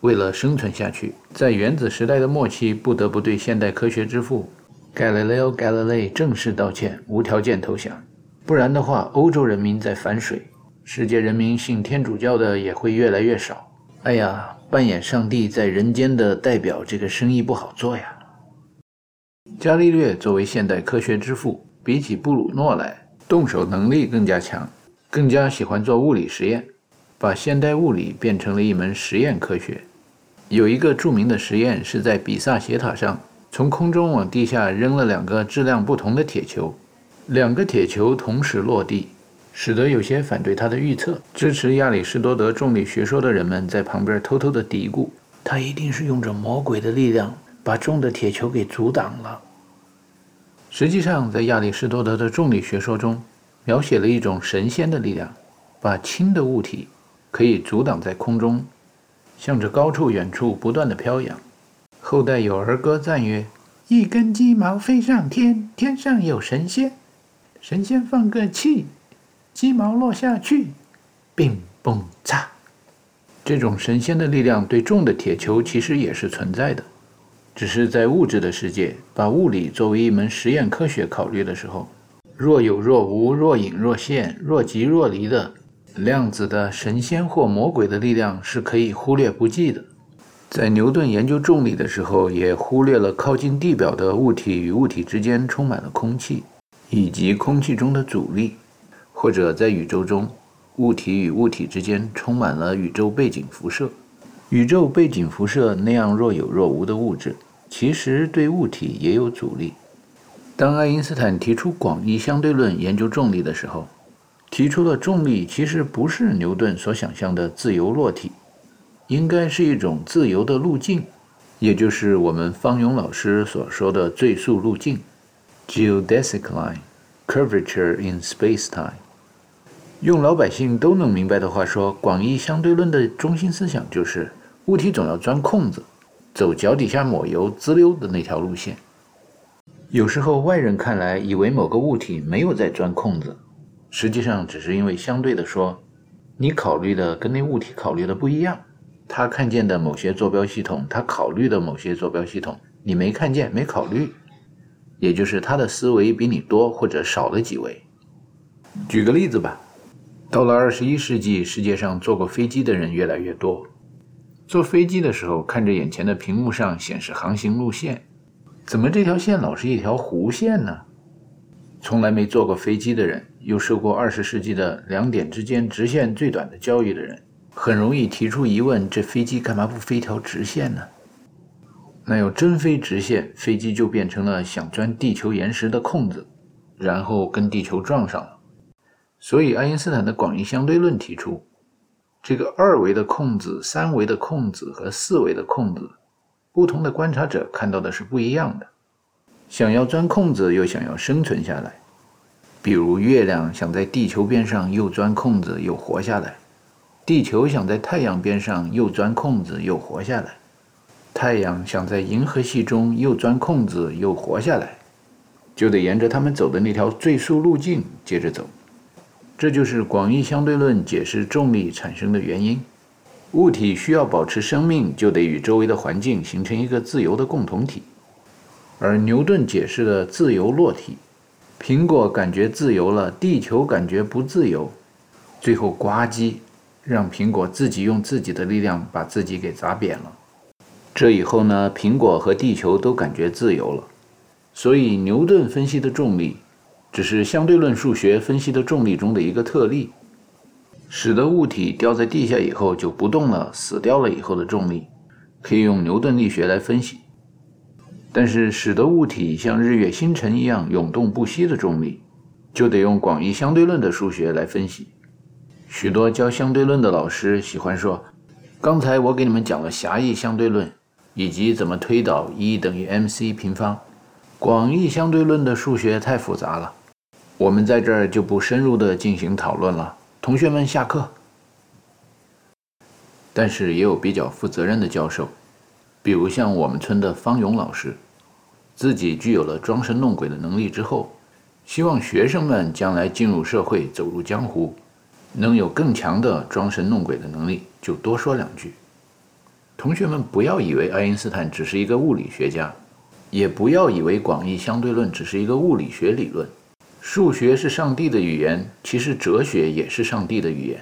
为了生存下去，在原子时代的末期，不得不对现代科学之父 Galileo Galilei 正式道歉，无条件投降。不然的话，欧洲人民在反水，世界人民信天主教的也会越来越少，哎呀，扮演上帝在人间的代表，这个生意不好做呀。伽利略作为现代科学之父，比起布鲁诺来，动手能力更加强，更加喜欢做物理实验，把现代物理变成了一门实验科学。有一个著名的实验是在比萨斜塔上，从空中往地下扔了两个质量不同的铁球，两个铁球同时落地。使得有些反对他的预测、支持亚里士多德重力学说的人们在旁边偷偷的嘀咕：“他一定是用着魔鬼的力量把重的铁球给阻挡了。”实际上，在亚里士多德的重力学说中，描写了一种神仙的力量，把轻的物体可以阻挡在空中，向着高处、远处不断的飘扬。后代有儿歌赞曰：“一根鸡毛飞上天，天上有神仙，神仙放个气。”鸡毛落下去，冰嘣嚓！这种神仙的力量对重的铁球其实也是存在的，只是在物质的世界，把物理作为一门实验科学考虑的时候，若有若无、若隐若现、若即若离的量子的神仙或魔鬼的力量是可以忽略不计的。在牛顿研究重力的时候，也忽略了靠近地表的物体与物体之间充满了空气，以及空气中的阻力。或者在宇宙中，物体与物体之间充满了宇宙背景辐射。宇宙背景辐射那样若有若无的物质，其实对物体也有阻力。当爱因斯坦提出广义相对论研究重力的时候，提出了重力其实不是牛顿所想象的自由落体，应该是一种自由的路径，也就是我们方勇老师所说的最速路径 （geodesic line, curvature in space-time）。用老百姓都能明白的话说，广义相对论的中心思想就是：物体总要钻空子，走脚底下抹油滋溜的那条路线。有时候外人看来以为某个物体没有在钻空子，实际上只是因为相对的说，你考虑的跟那物体考虑的不一样。他看见的某些坐标系统，他考虑的某些坐标系统，你没看见，没考虑，也就是他的思维比你多或者少了几维。举个例子吧。到了二十一世纪，世界上坐过飞机的人越来越多。坐飞机的时候，看着眼前的屏幕上显示航行路线，怎么这条线老是一条弧线呢？从来没坐过飞机的人，又受过二十世纪的两点之间直线最短的教育的人，很容易提出疑问：这飞机干嘛不飞条直线呢？那要真飞直线，飞机就变成了想钻地球岩石的空子，然后跟地球撞上了。所以，爱因斯坦的广义相对论提出，这个二维的空子、三维的空子和四维的空子，不同的观察者看到的是不一样的。想要钻空子，又想要生存下来，比如月亮想在地球边上又钻空子又活下来，地球想在太阳边上又钻空子又活下来，太阳想在银河系中又钻空子又活下来，就得沿着他们走的那条最速路径接着走。这就是广义相对论解释重力产生的原因。物体需要保持生命，就得与周围的环境形成一个自由的共同体。而牛顿解释的自由落体，苹果感觉自由了，地球感觉不自由，最后呱唧，让苹果自己用自己的力量把自己给砸扁了。这以后呢，苹果和地球都感觉自由了。所以牛顿分析的重力。只是相对论数学分析的重力中的一个特例，使得物体掉在地下以后就不动了，死掉了以后的重力，可以用牛顿力学来分析。但是使得物体像日月星辰一样永动不息的重力，就得用广义相对论的数学来分析。许多教相对论的老师喜欢说：“刚才我给你们讲了狭义相对论，以及怎么推导 E 等于 mc 平方，广义相对论的数学太复杂了。”我们在这儿就不深入的进行讨论了，同学们下课。但是也有比较负责任的教授，比如像我们村的方勇老师，自己具有了装神弄鬼的能力之后，希望学生们将来进入社会、走入江湖，能有更强的装神弄鬼的能力，就多说两句。同学们不要以为爱因斯坦只是一个物理学家，也不要以为广义相对论只是一个物理学理论。数学是上帝的语言，其实哲学也是上帝的语言。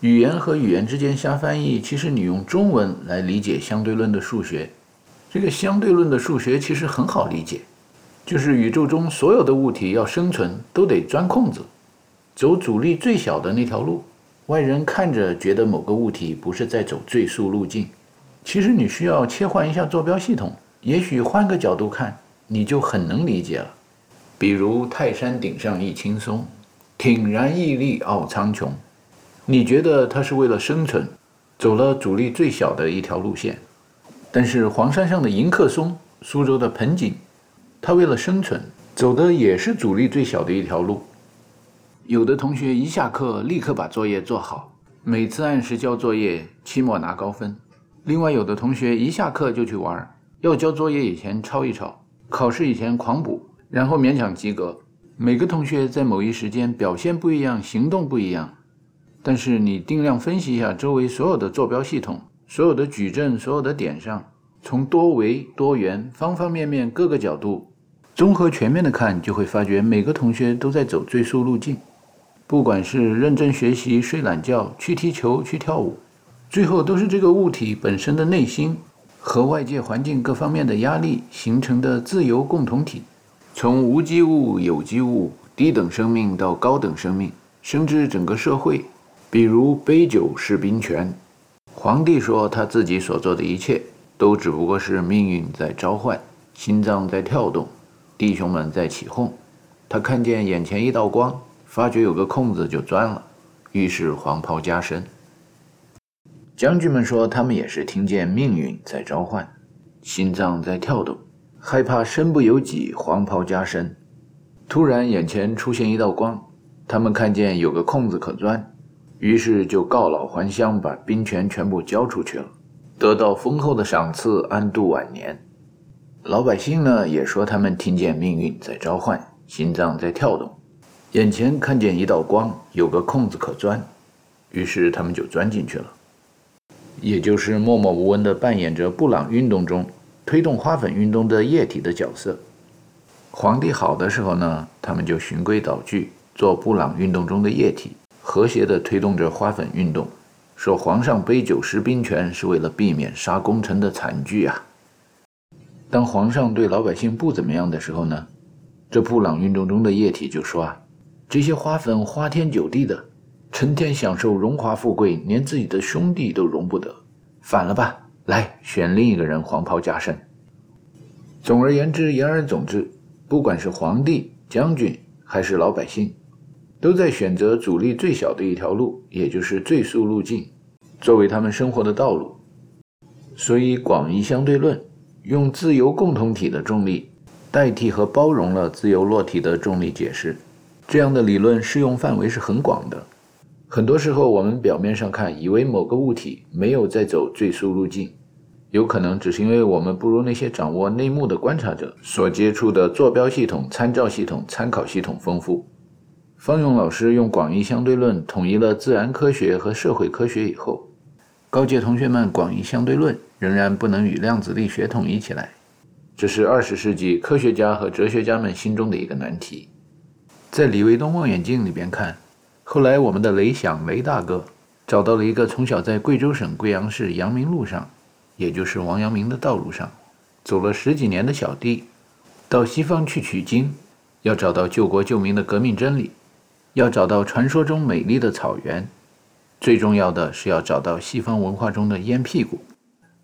语言和语言之间瞎翻译，其实你用中文来理解相对论的数学，这个相对论的数学其实很好理解，就是宇宙中所有的物体要生存都得钻空子，走阻力最小的那条路。外人看着觉得某个物体不是在走最速路径，其实你需要切换一下坐标系统，也许换个角度看，你就很能理解了。比如泰山顶上一青松，挺然屹立傲苍穹。你觉得他是为了生存，走了阻力最小的一条路线，但是黄山上的迎客松，苏州的盆景，他为了生存，走的也是阻力最小的一条路。有的同学一下课立刻把作业做好，每次按时交作业，期末拿高分。另外，有的同学一下课就去玩，要交作业以前抄一抄，考试以前狂补，然后勉强及格。每个同学在某一时间表现不一样，行动不一样。但是你定量分析一下周围所有的坐标系统，所有的矩阵，所有的点上，从多维、多元、方方面面各个角度，综合全面的看，就会发觉每个同学都在走最速路径。不管是认真学习、睡懒觉、去踢球、去跳舞，最后都是这个物体本身的内心和外界环境各方面的压力形成的自由共同体。从无机物、有机物、低等生命到高等生命，甚至整个社会，比如杯酒释兵权。皇帝说他自己所做的一切都只不过是命运在召唤，心脏在跳动，弟兄们在起哄。他看见眼前一道光。发觉有个空子就钻了，于是黄袍加身。将军们说，他们也是听见命运在召唤，心脏在跳动，害怕身不由己，黄袍加身。突然眼前出现一道光，他们看见有个空子可钻，于是就告老还乡，把兵权全部交出去了，得到丰厚的赏赐，安度晚年。老百姓呢，也说他们听见命运在召唤，心脏在跳动。眼前看见一道光，有个空子可钻，于是他们就钻进去了，也就是默默无闻地扮演着布朗运动中推动花粉运动的液体的角色。皇帝好的时候呢，他们就循规蹈矩，做布朗运动中的液体，和谐地推动着花粉运动。说皇上杯酒释兵权是为了避免杀功臣的惨剧啊。当皇上对老百姓不怎么样的时候呢，这布朗运动中的液体就说啊。这些花粉花天酒地的，成天享受荣华富贵，连自己的兄弟都容不得。反了吧，来选另一个人黄袍加身。总而言之，言而总之，不管是皇帝、将军还是老百姓，都在选择阻力最小的一条路，也就是最速路径，作为他们生活的道路。所以，广义相对论用自由共同体的重力代替和包容了自由落体的重力解释。这样的理论适用范围是很广的。很多时候，我们表面上看，以为某个物体没有在走最速路径，有可能只是因为我们不如那些掌握内幕的观察者所接触的坐标系统、参照系统、参考系统丰富。方勇老师用广义相对论统一了自然科学和社会科学以后，告诫同学们，广义相对论仍然不能与量子力学统一起来，这是二十世纪科学家和哲学家们心中的一个难题。在李维东望远镜里边看，后来我们的雷响雷大哥找到了一个从小在贵州省贵阳市阳明路上，也就是王阳明的道路上，走了十几年的小弟，到西方去取经，要找到救国救民的革命真理，要找到传说中美丽的草原，最重要的是要找到西方文化中的烟屁股，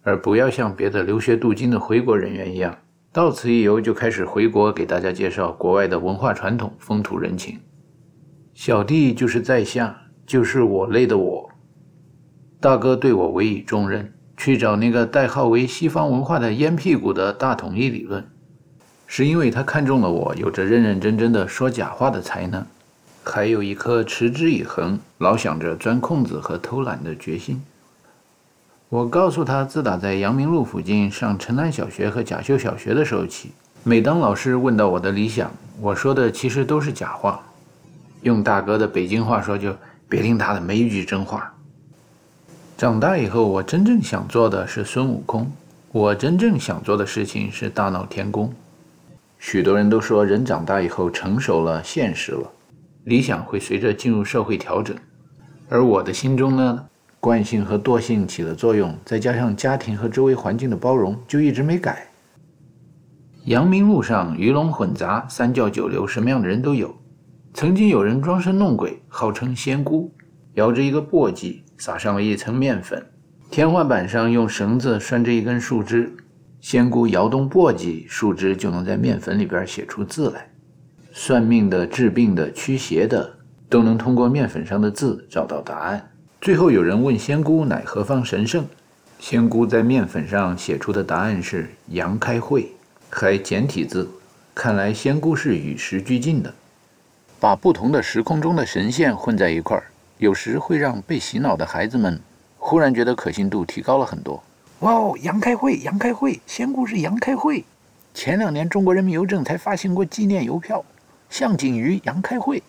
而不要像别的留学镀金的回国人员一样。到此一游，就开始回国给大家介绍国外的文化传统、风土人情。小弟就是在下，就是我类的我。大哥对我委以重任，去找那个代号为西方文化的烟屁股的大统一理论，是因为他看中了我有着认认真真的说假话的才能，还有一颗持之以恒、老想着钻空子和偷懒的决心。我告诉他，自打在阳明路附近上城南小学和甲秀小学的时候起，每当老师问到我的理想，我说的其实都是假话。用大哥的北京话说，就别听他的没一句真话。长大以后，我真正想做的是孙悟空，我真正想做的事情是大闹天宫。许多人都说，人长大以后成熟了，现实了，理想会随着进入社会调整。而我的心中呢，惯性和惰性起了作用，再加上家庭和周围环境的包容，就一直没改。阳明路上鱼龙混杂，三教九流，什么样的人都有。曾经有人装神弄鬼，号称仙姑，摇着一个簸箕，撒上了一层面粉，天花板上用绳子拴着一根树枝，仙姑摇动簸箕，树枝就能在面粉里边写出字来。算命的、治病的、驱邪的。都能通过面粉上的字找到答案。最后有人问仙姑乃何方神圣，仙姑在面粉上写出的答案是杨开慧，还简体字。看来仙姑是与时俱进的，把不同的时空中的神仙混在一块儿，有时会让被洗脑的孩子们忽然觉得可信度提高了很多。哇哦，杨开慧，杨开慧，仙姑是杨开慧。前两年中国人民邮政才发行过纪念邮票，向景瑜、杨开慧。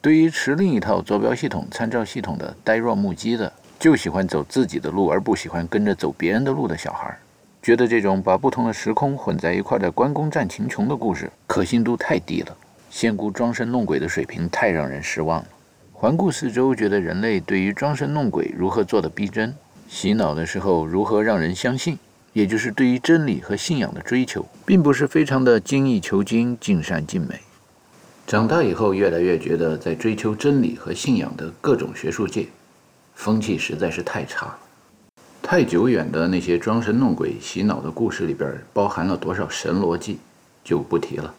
对于持另一套坐标系统参照系统的呆若木鸡的，就喜欢走自己的路而不喜欢跟着走别人的路的小孩，觉得这种把不同的时空混在一块的关公战秦琼的故事可信度太低了，仙姑装神弄鬼的水平太让人失望了。环顾四周，觉得人类对于装神弄鬼如何做的逼真，洗脑的时候如何让人相信，也就是对于真理和信仰的追求，并不是非常的精益求精、尽善尽美。长大以后，越来越觉得在追求真理和信仰的各种学术界，风气实在是太差了。太久远的那些装神弄鬼、洗脑的故事里边，包含了多少神逻辑，就不提了。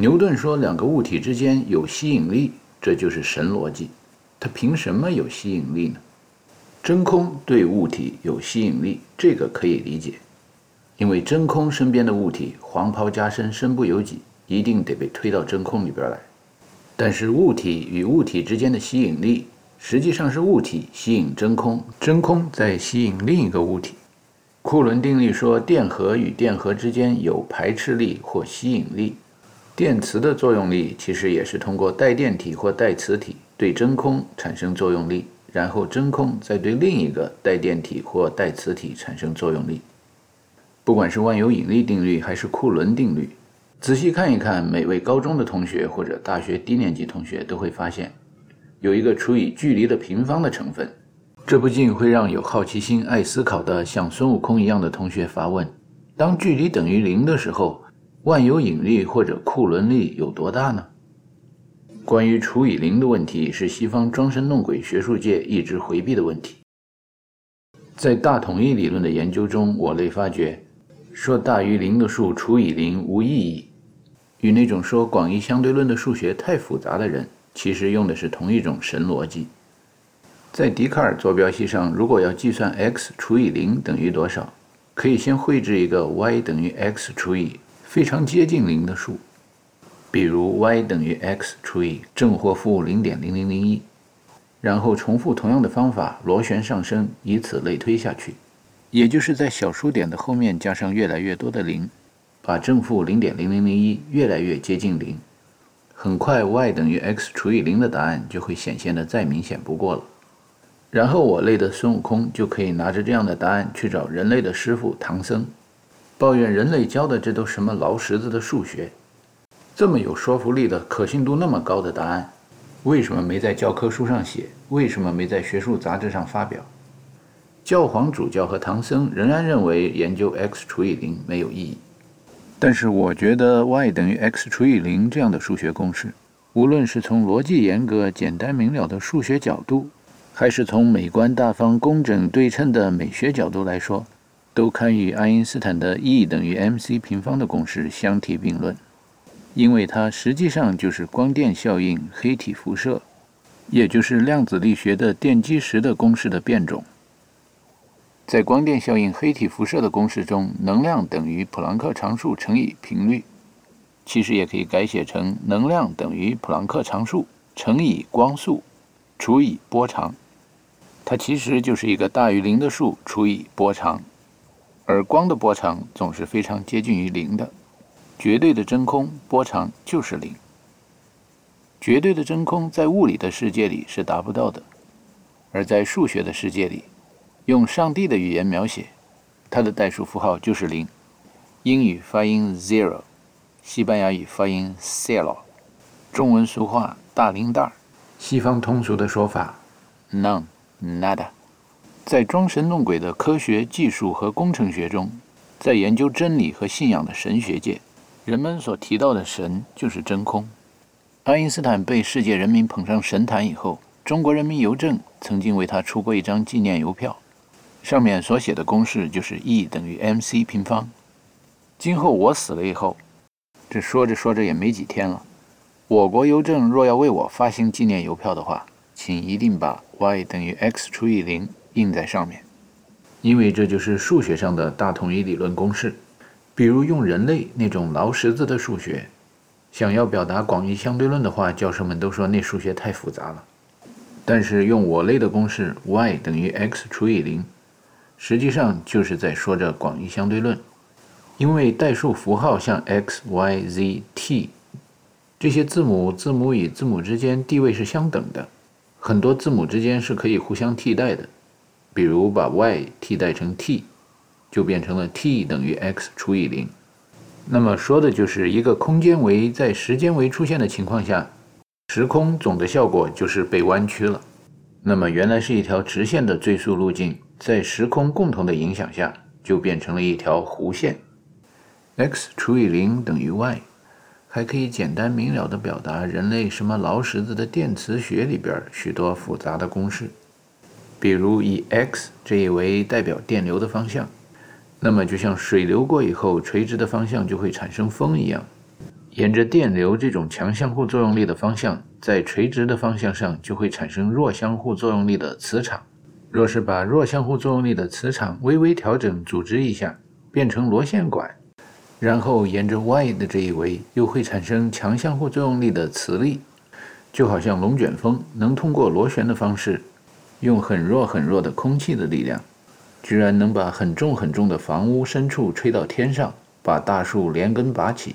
牛顿说两个物体之间有吸引力，这就是神逻辑。他凭什么有吸引力呢？真空对物体有吸引力，这个可以理解，因为真空身边的物体黄袍加身，身不由己。一定得被推到真空里边来，但是物体与物体之间的吸引力，实际上是物体吸引真空，真空在吸引另一个物体。库伦定律说，电荷与电荷之间有排斥力或吸引力。电磁的作用力其实也是通过带电体或带磁体对真空产生作用力，然后真空再对另一个带电体或带磁体产生作用力。不管是万有引力定律还是库伦定律。仔细看一看，每位高中的同学或者大学低年级同学都会发现，有一个除以距离的平方的成分。这不禁会让有好奇心、爱思考的像孙悟空一样的同学发问：当距离等于零的时候，万有引力或者库伦力有多大呢？关于除以零的问题，是西方装神弄鬼学术界一直回避的问题。在大统一理论的研究中，我类发觉，说大于零的数除以零无意义。与那种说广义相对论的数学太复杂的人，其实用的是同一种神逻辑。在笛卡尔坐标系上，如果要计算 x 除以零等于多少，可以先绘制一个 y 等于 x 除以非常接近零的数，比如 y 等于 x 除以正或负零点零零零一，然后重复同样的方法螺旋上升，以此类推下去，也就是在小数点的后面加上越来越多的零。把正负零点零零零一越来越接近零，很快 y 等于 x 除以零的答案就会显现的再明显不过了。然后我类的孙悟空就可以拿着这样的答案去找人类的师傅唐僧，抱怨人类教的这都什么劳什子的数学，这么有说服力的、可信度那么高的答案，为什么没在教科书上写？为什么没在学术杂志上发表？教皇主教和唐僧仍然认为研究 x 除以零没有意义。但是我觉得 y 等于 x 除以零这样的数学公式，无论是从逻辑严格、简单明了的数学角度，还是从美观大方、工整对称的美学角度来说，都堪与爱因斯坦的 E 等于 mc 平方的公式相提并论，因为它实际上就是光电效应黑体辐射，也就是量子力学的电基石的公式的变种。在光电效应黑体辐射的公式中，能量等于普朗克常数乘以频率，其实也可以改写成能量等于普朗克常数乘以光速除以波长。它其实就是一个大于零的数除以波长，而光的波长总是非常接近于零的。绝对的真空波长就是零。绝对的真空在物理的世界里是达不到的，而在数学的世界里。用上帝的语言描写，它的代数符号就是零。英语发音 zero，西班牙语发音 cielo，中文俗话大零蛋儿，西方通俗的说法 none, nada。在装神弄鬼的科学技术和工程学中，在研究真理和信仰的神学界，人们所提到的神就是真空。爱因斯坦被世界人民捧上神坛以后，中国人民邮政曾经为他出过一张纪念邮票，上面所写的公式就是 E 等于 mc 平方。今后我死了以后，这说着说着也没几天了，我国邮政若要为我发行纪念邮票的话，请一定把 y 等于 x 除以零印在上面，因为这就是数学上的大统一理论公式。比如用人类那种劳什子的数学。想要表达广义相对论的话，教授们都说那数学太复杂了。但是用我类的公式 y 等于 x 除以零，实际上就是在说着广义相对论。因为代数符号像 x、y、z、t 这些字母，字母与字母之间地位是相等的，很多字母之间是可以互相替代的。比如把 y 替代成 t，就变成了 t 等于 x 除以零。那么说的就是一个空间维在时间维出现的情况下，时空总的效果就是被弯曲了。那么原来是一条直线的最速路径，在时空共同的影响下，就变成了一条弧线。x 除以零等于 y，还可以简单明了地表达人类什么劳什子的电磁学里边许多复杂的公式，比如以 x 这一为代表电流的方向。那么，就像水流过以后，垂直的方向就会产生风一样，沿着电流这种强相互作用力的方向，在垂直的方向上就会产生弱相互作用力的磁场。若是把弱相互作用力的磁场微微调整、组织一下，变成螺线管，然后沿着 y 的这一维，又会产生强相互作用力的磁力，就好像龙卷风能通过螺旋的方式，用很弱很弱的空气的力量。居然能把很重很重的房屋深处吹到天上，把大树连根拔起，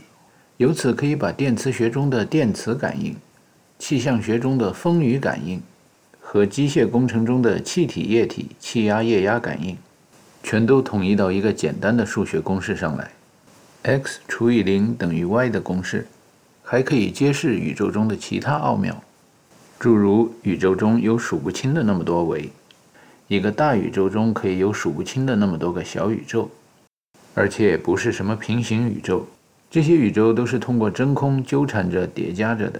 由此可以把电磁学中的电磁感应、气象学中的风雨感应和机械工程中的气体液体气压液压感应，全都统一到一个简单的数学公式上来。x 除以零等于 y 的公式，还可以揭示宇宙中的其他奥妙，诸如宇宙中有数不清的那么多维。一个大宇宙中可以有数不清的那么多个小宇宙，而且不是什么平行宇宙，这些宇宙都是通过真空纠缠着叠加着的。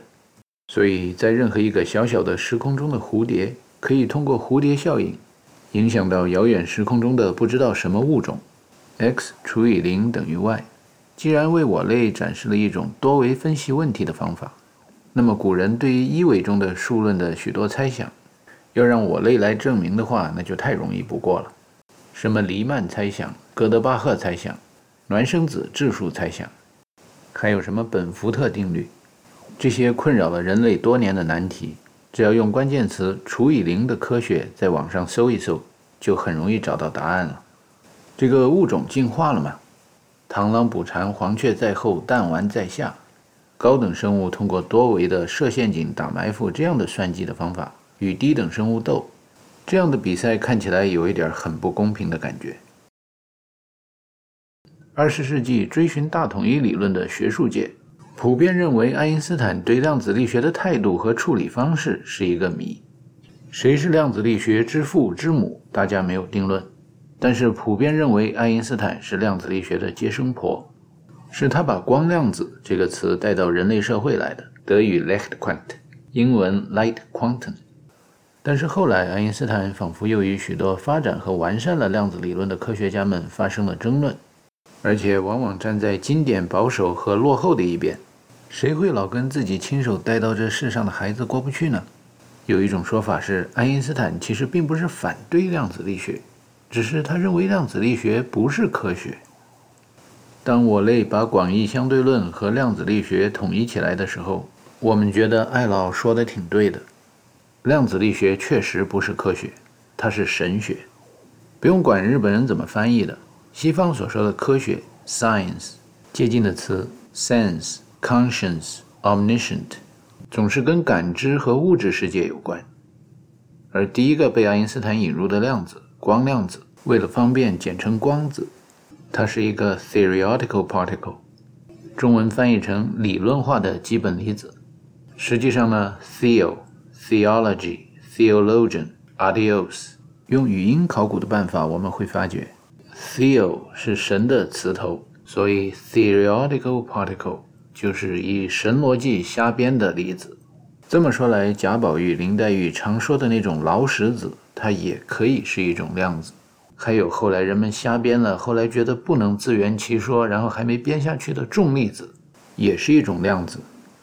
所以在任何一个小小的时空中的蝴蝶，可以通过蝴蝶效应影响到遥远时空中的不知道什么物种。x 除以零等于 y，既然为我类展示了一种多维分析问题的方法，那么古人对于一维中的数论的许多猜想。要让我类来证明的话，那就太容易不过了。什么黎曼猜想、哥德巴赫猜想、孪生子质数猜想，还有什么本福特定律，这些困扰了人类多年的难题，只要用关键词“除以零”的科学在网上搜一搜，就很容易找到答案了。这个物种进化了吗？螳螂捕蝉，黄雀在后，弹丸在下。高等生物通过多维的设陷阱、打埋伏这样的算计的方法。与低等生物斗，这样的比赛看起来有一点很不公平的感觉。二十世纪追寻大统一理论的学术界普遍认为，爱因斯坦对量子力学的态度和处理方式是一个谜。谁是量子力学之父之母，大家没有定论，但是普遍认为爱因斯坦是量子力学的接生婆，是他把光量子这个词带到人类社会来的，德语 Lichtquant，英文 Light Quantum。但是后来，爱因斯坦仿佛又与许多发展和完善了量子理论的科学家们发生了争论，而且往往站在经典保守和落后的一边。谁会老跟自己亲手带到这世上的孩子过不去呢？有一种说法是，爱因斯坦其实并不是反对量子力学，只是他认为量子力学不是科学。当我类把广义相对论和量子力学统一起来的时候，我们觉得艾老说的挺对的。量子力学确实不是科学，它是神学。不用管日本人怎么翻译的，西方所说的科学 （science） 接近的词 （sense）、（conscience）、（omniscient） 总是跟感知和物质世界有关。而第一个被爱因斯坦引入的量子——光量子，为了方便简称光子，它是一个 theoretical particle，中文翻译成理论化的基本粒子。实际上呢，theo。Theology, theologian adios。用语音考古的办法，我们会发觉，theo 是神的词头，所以 theoretical particle 就是以神逻辑瞎编的例子。这么说来，贾宝玉、林黛玉常说的那种老石子，它也可以是一种量子。还有后来人们瞎编了，后来觉得不能自圆其说，然后还没编下去的重粒子，也是一种量子。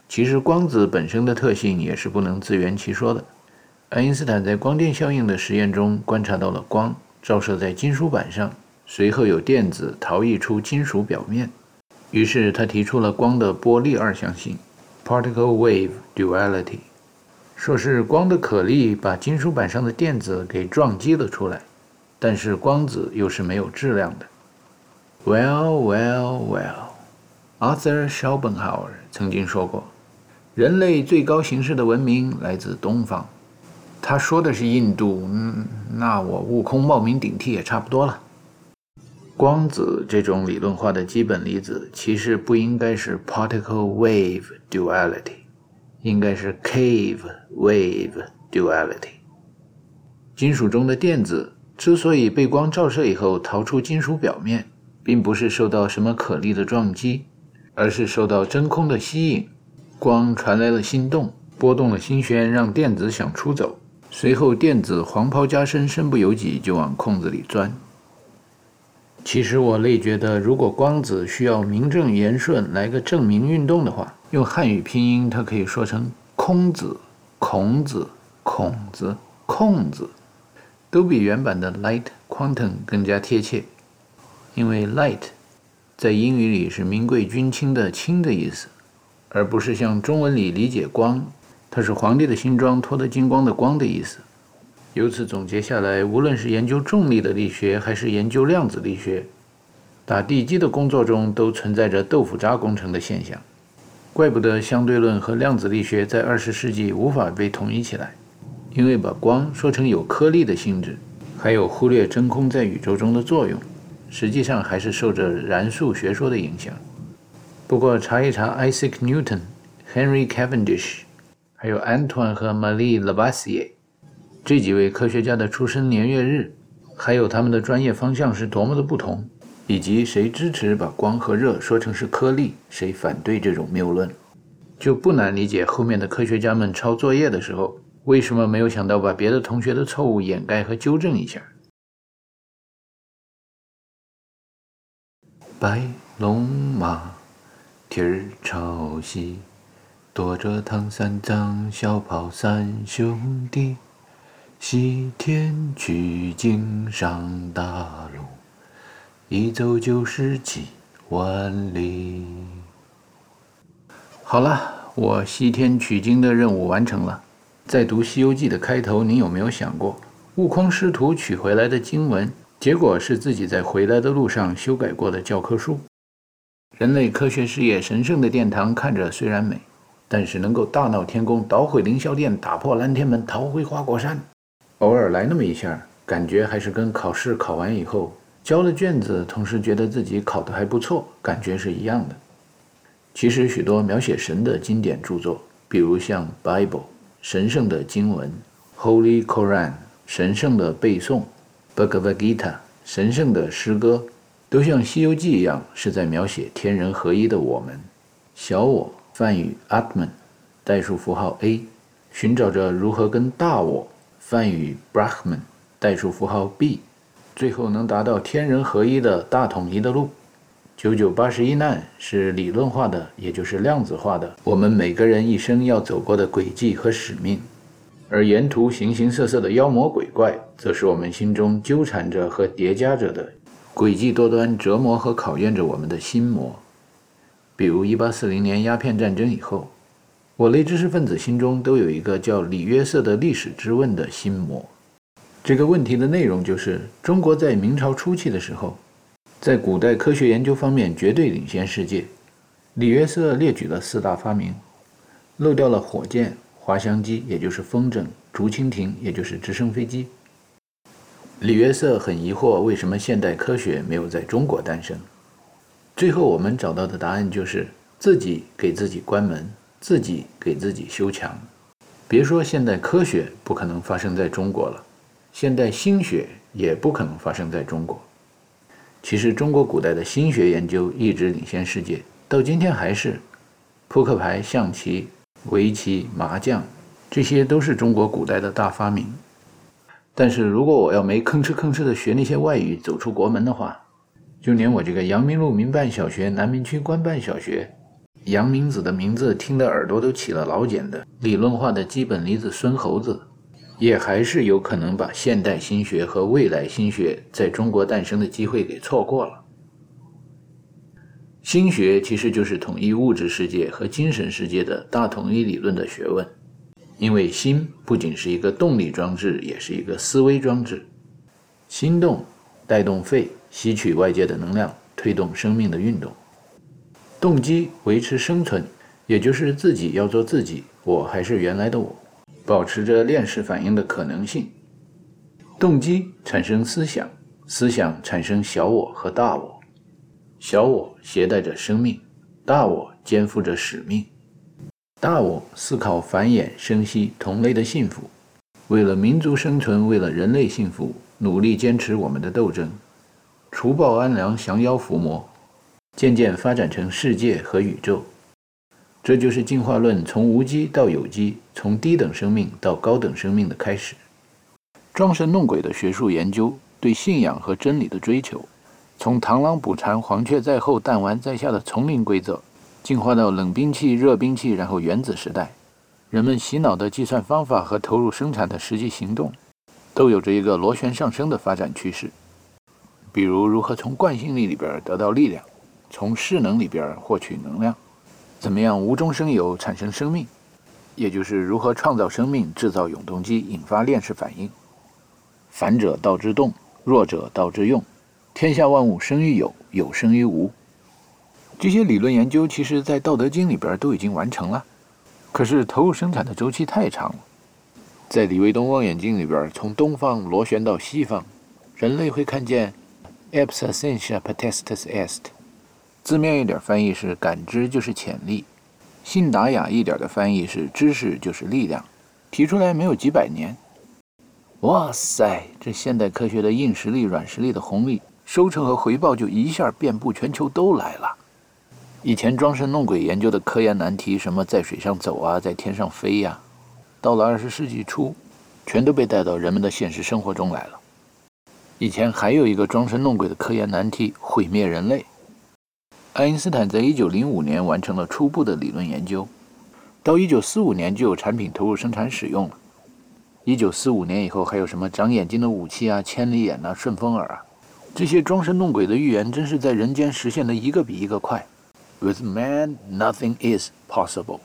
其实光子本身的特性也是不能自圆其说的。爱因斯坦在光电效应的实验中观察到了光照射在金属板上，随后有电子逃逸出金属表面，于是他提出了光的波粒二象性 （particle-wave duality），说是光的可粒把金属板上的电子给撞击了出来，但是光子又是没有质量的。Well, well, well. Arthur Schopenhauer 曾经说过，人类最高形式的文明来自东方。他说的是印度，嗯，那我悟空冒名顶替也差不多了。光子这种理论化的基本粒子，其实不应该是 particle-wave duality，应该是 cave-wave duality。金属中的电子之所以被光照射以后逃出金属表面，并不是受到什么可力的撞击，而是受到真空的吸引。光传来了心动，拨动了心弦，让电子想出走。随后，电子黄袍加身，身不由己就往空子里钻。其实我类觉得，如果光子需要名正言顺来个证明运动的话，用汉语拼音，它可以说成空子、孔子、孔子、空子，都比原版的 light quantum 更加贴切。因为 light 在英语里是名贵君亲的亲的意思，而不是像中文里理解光。它是皇帝的新装脱得精光的光的意思。由此总结下来，无论是研究重力的力学，还是研究量子力学，打地基的工作中都存在着豆腐渣工程的现象。怪不得相对论和量子力学在二十世纪无法被统一起来，因为把光说成有颗粒的性质，还有忽略真空在宇宙中的作用，实际上还是受着燃素学说的影响。不过查一查 Isaac Newton、Henry Cavendish。还有 Antoine 和 Marie Lavoisier 这几位科学家的出生年月日，还有他们的专业方向是多么的不同，以及谁支持把光和热说成是颗粒，谁反对这种谬论，就不难理解后面的科学家们抄作业的时候，为什么没有想到把别的同学的错误掩盖和纠正一下。白龙马，蹄儿朝西。躲着唐三藏，小跑三兄弟，西天取经上大路，一走就是几万里。好了，我西天取经的任务完成了。在读《西游记》的开头，你有没有想过，悟空师徒取回来的经文，结果是自己在回来的路上修改过的教科书？人类科学事业神圣的殿堂，看着虽然美。但是能够大闹天宫、捣毁凌霄殿、打破蓝天门、逃回花果山，偶尔来那么一下，感觉还是跟考试考完以后交了卷子，同时觉得自己考得还不错，感觉是一样的。其实许多描写神的经典著作，比如像《Bible》神圣的经文，《Holy Koran》神圣的背诵，《Bhagavad Gita》神圣的诗歌，都像《西游记》一样，是在描写天人合一的我们，小我。梵语 Atman，代数符号 a，寻找着如何跟大我梵语 Brahman，代数符号 b，最后能达到天人合一的大统一的路。九九八十一难是理论化的，也就是量子化的，我们每个人一生要走过的轨迹和使命。而沿途形形色色的妖魔鬼怪，则是我们心中纠缠着和叠加着的诡计多端，折磨和考验着我们的心魔。比如，一八四零年鸦片战争以后，我类知识分子心中都有一个叫李约瑟的历史之问的心魔。这个问题的内容就是：中国在明朝初期的时候，在古代科学研究方面绝对领先世界。李约瑟列举了四大发明，漏掉了火箭、滑翔机，也就是风筝；竹蜻蜓，也就是直升飞机。李约瑟很疑惑，为什么现代科学没有在中国诞生？最后，我们找到的答案就是自己给自己关门，自己给自己修墙。别说现代科学不可能发生在中国了，现代心学也不可能发生在中国。其实，中国古代的心学研究一直领先世界，到今天还是。扑克牌、象棋、围棋、麻将，这些都是中国古代的大发明。但是如果我要没吭哧吭哧的学那些外语，走出国门的话，就连我这个阳明路民办小学、南明区官办小学，阳明子的名字听得耳朵都起了老茧的理论化的基本离子孙猴子，也还是有可能把现代心学和未来心学在中国诞生的机会给错过了。心学其实就是统一物质世界和精神世界的大统一理论的学问，因为心不仅是一个动力装置，也是一个思维装置。心动带动肺吸取外界的能量，推动生命的运动。动机维持生存，也就是自己要做自己，我还是原来的我，保持着链式反应的可能性。动机产生思想，思想产生小我和大我。小我携带着生命，大我肩负着使命。大我思考繁衍生息同类的幸福，为了民族生存，为了人类幸福，努力坚持我们的斗争，除暴安良，降妖伏魔，渐渐发展成世界和宇宙。这就是进化论从无机到有机，从低等生命到高等生命的开始。装神弄鬼的学术研究，对信仰和真理的追求。从螳螂捕蝉，黄雀在后，弹丸在下的丛林规则，进化到冷兵器、热兵器，然后原子时代，人们洗脑的计算方法和投入生产的实际行动，都有着一个螺旋上升的发展趋势。比如，如何从惯性力里边得到力量，从势能里边获取能量，怎么样无中生有产生生命，也就是如何创造生命，制造永动机，引发链式反应。反者道之动，弱者道之用。天下万物生于有，有生于无。这些理论研究，其实在《道德经》里边都已经完成了。可是投入生产的周期太长了。在李卫东望远镜里边，从东方螺旋到西方，人类会看见 “absentia potestas est”。字面一点翻译是“感知就是潜力”，信达雅一点的翻译是“知识就是力量”。提出来没有几百年，哇塞，这现代科学的硬实力、软实力的红利！收成和回报就一下遍布全球都来了。以前装神弄鬼研究的科研难题，什么在水上走啊，在天上飞呀，到了二十世纪初，全都被带到人们的现实生活中来了。以前还有一个装神弄鬼的科研难题，毁灭人类。爱因斯坦在一九零五年完成了初步的理论研究，到一九四五年就有产品投入生产使用了。一九四五年以后还有什么长眼睛的武器啊，千里眼啊，顺风耳啊。这些装神弄鬼的预言，真是在人间实现的一个比一个快。With man, nothing is possible.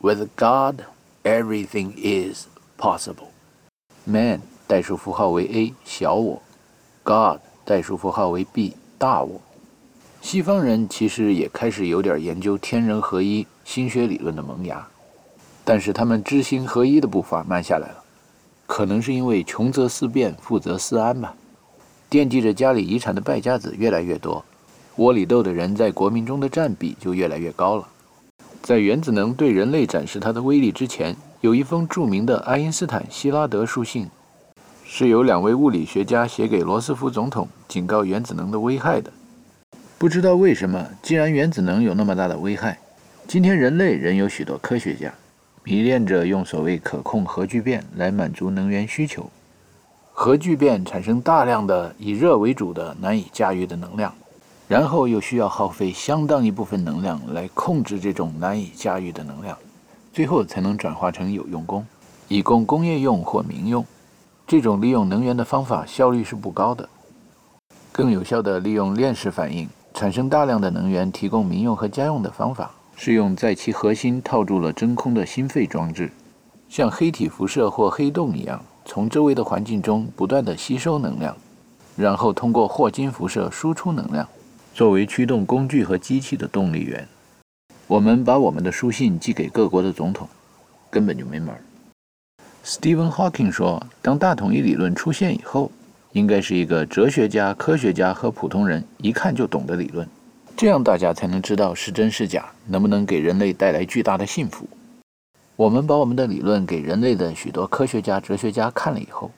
With God, everything is possible. Man 代数符号为 a 小我，God 代数符号为 b 大我。西方人其实也开始有点研究天人合一、心学理论的萌芽，但是他们知行合一的步伐慢下来了，可能是因为穷则思变，富则思安吧。惦记着家里遗产的败家子越来越多，窝里斗的人在国民中的占比就越来越高了。在原子能对人类展示它的威力之前，有一封著名的爱因斯坦希拉德书信，是由两位物理学家写给罗斯福总统，警告原子能的危害的。不知道为什么，既然原子能有那么大的危害，今天人类仍有许多科学家迷恋着用所谓可控核聚变来满足能源需求。核聚变产生大量的以热为主的难以驾驭的能量，然后又需要耗费相当一部分能量来控制这种难以驾驭的能量，最后才能转化成有用功，以供工业用或民用。这种利用能源的方法效率是不高的。更有效的利用链式反应产生大量的能源提供民用和家用的方法，是用在其核心套住了真空的心肺装置，像黑体辐射或黑洞一样。从周围的环境中不断的吸收能量，然后通过霍金辐射输出能量，作为驱动工具和机器的动力源。我们把我们的书信寄给各国的总统，根本就没门儿。Stephen Hawking 说，当大统一理论出现以后，应该是一个哲学家、科学家和普通人一看就懂的理论，这样大家才能知道是真是假，能不能给人类带来巨大的幸福。我们把我们的理论给人类的许多科学家、哲学家看了以后，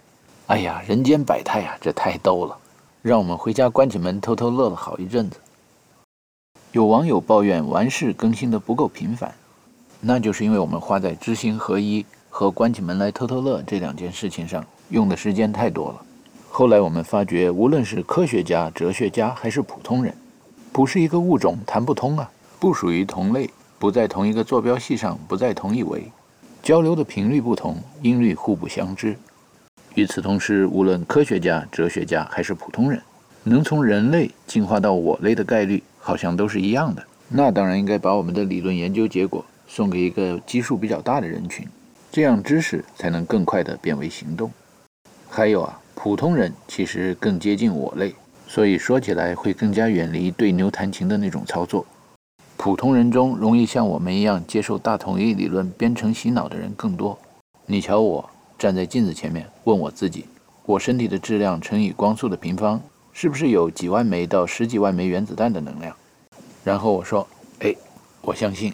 哎呀，人间百态啊，这太逗了，让我们回家关起门偷偷乐了好一阵子。有网友抱怨完事更新的不够频繁，那就是因为我们花在知行合一和关起门来偷偷乐这两件事情上用的时间太多了。后来我们发觉，无论是科学家、哲学家还是普通人，不是一个物种谈不通啊，不属于同类，不在同一个坐标系上，不在同一维，交流的频率不同，音律互不相知。与此同时，无论科学家、哲学家还是普通人，能从人类进化到我类的概率好像都是一样的。那当然应该把我们的理论研究结果送给一个基数比较大的人群，这样知识才能更快地变为行动。还有啊，普通人其实更接近我类，所以说起来会更加远离对牛弹琴的那种操作。普通人中容易像我们一样接受大统一理论编程洗脑的人更多。你瞧我。站在镜子前面问我自己：我身体的质量乘以光速的平方，是不是有几万枚到十几万枚原子弹的能量？然后我说：哎，我相信。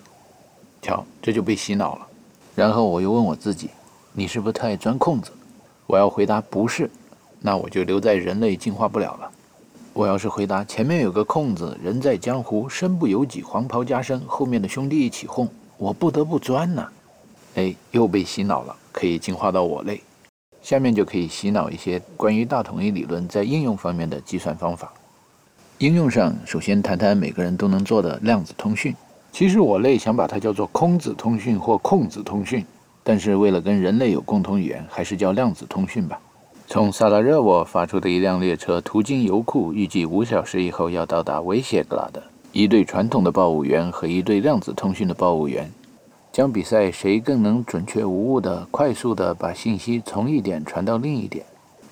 瞧，这就被洗脑了。然后我又问我自己：你是不是特爱钻空子？我要回答不是，那我就留在人类进化不了了。我要是回答前面有个空子，人在江湖身不由己，黄袍加身，后面的兄弟一起哄，我不得不钻呢。哎，又被洗脑了。可以进化到我类，下面就可以洗脑一些关于大统一理论在应用方面的计算方法。应用上，首先谈谈每个人都能做的量子通讯。其实我类想把它叫做空子通讯或控子通讯，但是为了跟人类有共同语言，还是叫量子通讯吧。从萨拉热窝发出的一辆列车途经油库，预计五小时以后要到达维谢格拉德。一对传统的报务员和一对量子通讯的报务员。将比赛谁更能准确无误地、快速地把信息从一点传到另一点。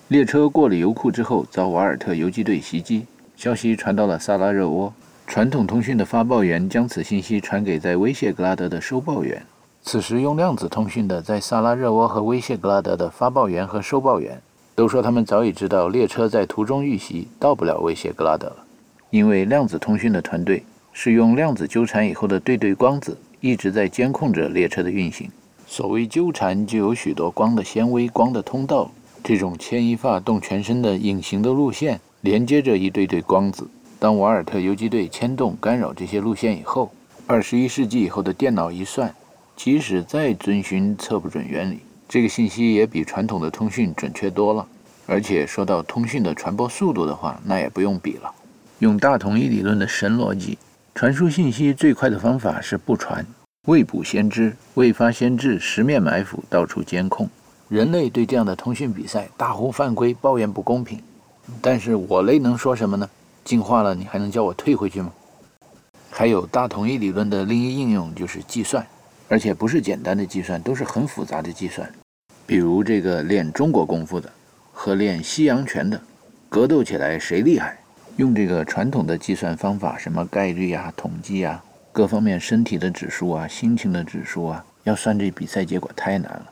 列车过了油库之后，遭瓦尔特游击队袭击，消息传到了萨拉热窝。传统通讯的发报员将此信息传给在威谢格拉德的收报员。此时用量子通讯的在萨拉热窝和威谢格拉德的发报员和收报员都说，他们早已知道列车在途中遇袭，到不了威胁格拉德了，因为量子通讯的团队是用量子纠缠以后的对对光子。一直在监控着列车的运行。所谓纠缠，就有许多光的纤维、光的通道，这种牵一发动全身的隐形的路线，连接着一对对光子。当瓦尔特游击队牵动、干扰这些路线以后，二十一世纪以后的电脑一算，即使再遵循测不准原理，这个信息也比传统的通讯准确多了。而且说到通讯的传播速度的话，那也不用比了。用大统一理论的神逻辑。传输信息最快的方法是不传，未卜先知，未发先至，十面埋伏，到处监控。人类对这样的通讯比赛大呼犯规，抱怨不公平。但是我类能说什么呢？进化了，你还能叫我退回去吗？还有大统一理论的另一应用就是计算，而且不是简单的计算，都是很复杂的计算。比如这个练中国功夫的和练西洋拳的，格斗起来谁厉害？用这个传统的计算方法，什么概率啊、统计啊，各方面身体的指数啊、心情的指数啊，要算这比赛结果太难了。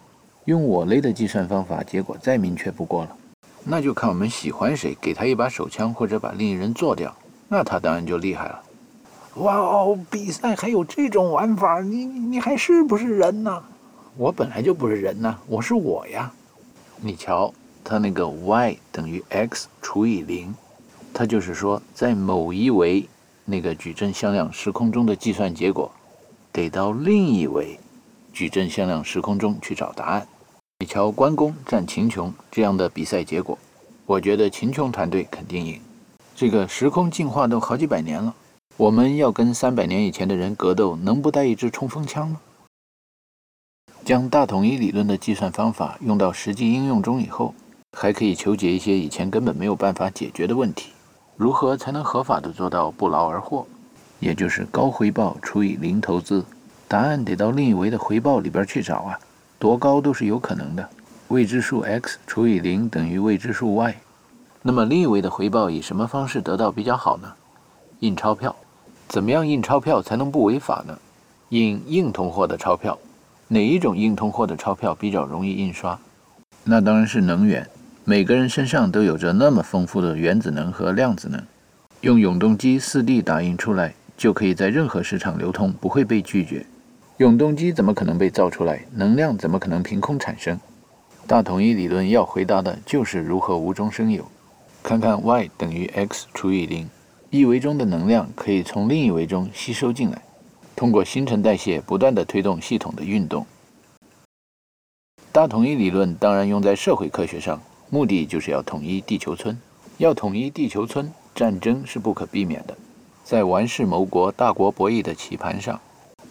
用我类的计算方法，结果再明确不过了。那就看我们喜欢谁，给他一把手枪或者把另一人做掉，那他当然就厉害了。哇哦，比赛还有这种玩法，你你还是不是人呢？我本来就不是人呐，我是我呀。你瞧，他那个 y 等于 x 除以零。它就是说，在某一维那个矩阵向量时空中的计算结果，得到另一维矩阵向量时空中去找答案。你瞧，关公战秦琼这样的比赛结果，我觉得秦琼团队肯定赢。这个时空进化都好几百年了，我们要跟三百年以前的人格斗，能不带一支冲锋枪吗？将大统一理论的计算方法用到实际应用中以后，还可以求解一些以前根本没有办法解决的问题。如何才能合法的做到不劳而获？也就是高回报除以零投资，答案得到另一维的回报里边去找啊，多高都是有可能的。未知数 x 除以零等于未知数 y，那么另一维的回报以什么方式得到比较好呢？印钞票，怎么样印钞票才能不违法呢？印硬通货的钞票，哪一种硬通货的钞票比较容易印刷？那当然是能源。每个人身上都有着那么丰富的原子能和量子能，用永动机 4D 打印出来，就可以在任何市场流通，不会被拒绝。永动机怎么可能被造出来？能量怎么可能凭空产生？大统一理论要回答的就是如何无中生有。看看 y 等于 x 除以零，一维中的能量可以从另一维中吸收进来，通过新陈代谢不断的推动系统的运动。大统一理论当然用在社会科学上，目的就是要统一地球村。要统一地球村，战争是不可避免的。在玩世谋国、大国博弈的棋盘上，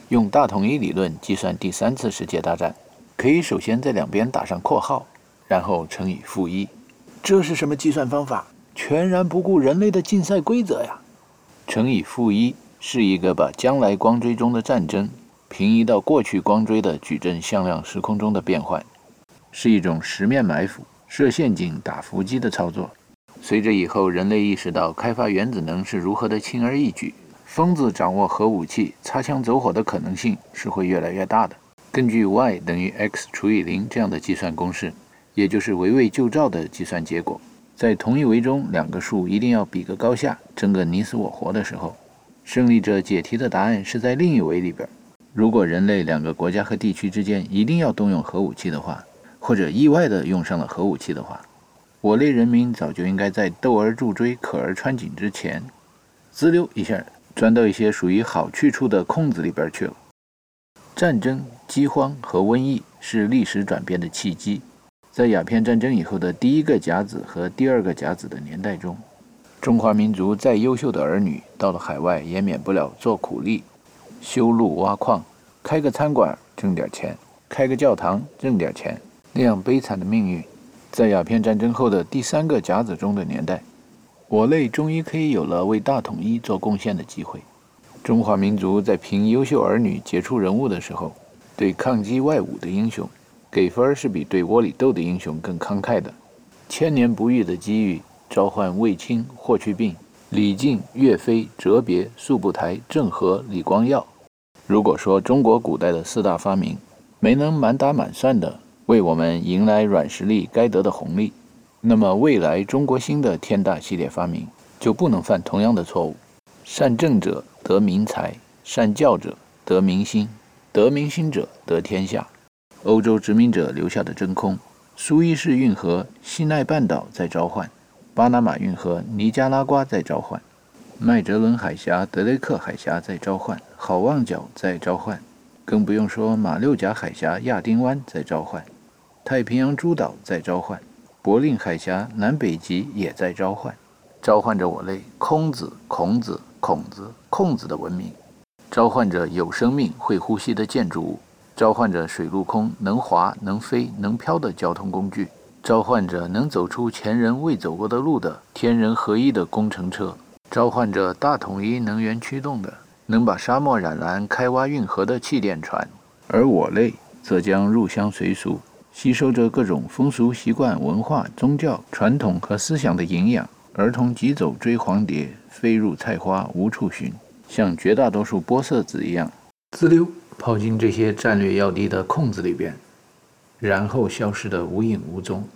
用大统一理论计算第三次世界大战，可以首先在两边打上括号，然后乘以负一。这是什么计算方法？全然不顾人类的竞赛规则呀！乘以负一是一个把将来光锥中的战争平移到过去光锥的矩阵向量时空中的变换，是一种十面埋伏、设陷阱、打伏击的操作。随着以后人类意识到开发原子能是如何的轻而易举，疯子掌握核武器擦枪走火的可能性是会越来越大的。根据 y 等于 x 除以零这样的计算公式。也就是围魏救赵的计算结果，在同一维中两个数一定要比个高下，争个你死我活的时候，胜利者解题的答案是在另一维里边。如果人类两个国家和地区之间一定要动用核武器的话，或者意外的用上了核武器的话，我类人民早就应该在斗而助锥、可而穿井之前，滋溜一下钻到一些属于好去处的空子里边去了。战争、饥荒和瘟疫是历史转变的契机。在鸦片战争以后的第一个甲子和第二个甲子的年代中，中华民族再优秀的儿女到了海外也免不了做苦力、修路挖矿、开个餐馆挣点钱、开个教堂挣点钱。那样悲惨的命运，在鸦片战争后的第三个甲子中的年代，我类终于可以有了为大统一做贡献的机会。中华民族在评优秀儿女杰出人物的时候，对抗击外侮的英雄。给分是比对窝里斗的英雄更慷慨的。千年不遇的机遇，召唤卫青、霍去病、李靖、岳飞、哲别、速不台、郑和、李光耀。如果说中国古代的四大发明没能满打满算的为我们迎来软实力该得的红利，那么未来中国新的天大系列发明就不能犯同样的错误。善政者得民财，善教者得民心，得民心者得天下。欧洲殖民者留下的真空，苏伊士运河、西奈半岛在召唤，巴拿马运河、尼加拉瓜在召唤，麦哲伦海峡、德雷克海峡在召唤，好望角在召唤，更不用说马六甲海峡、亚丁湾在召唤，太平洋诸岛在召唤，柏令海峡、南北极也在召唤，召唤着我类空子、孔子、孔子、空子的文明，召唤着有生命、会呼吸的建筑物。召唤着水陆空能滑能飞能飘的交通工具，召唤着能走出前人未走过的路的天人合一的工程车，召唤着大统一能源驱动的能把沙漠染蓝、开挖运河的气垫船，而我类则将入乡随俗，吸收着各种风俗习惯、文化、宗教、传统和思想的营养，儿童急走追黄蝶，飞入菜花无处寻，像绝大多数玻色子一样，滋溜。跑进这些战略要地的空子里边，然后消失的无影无踪。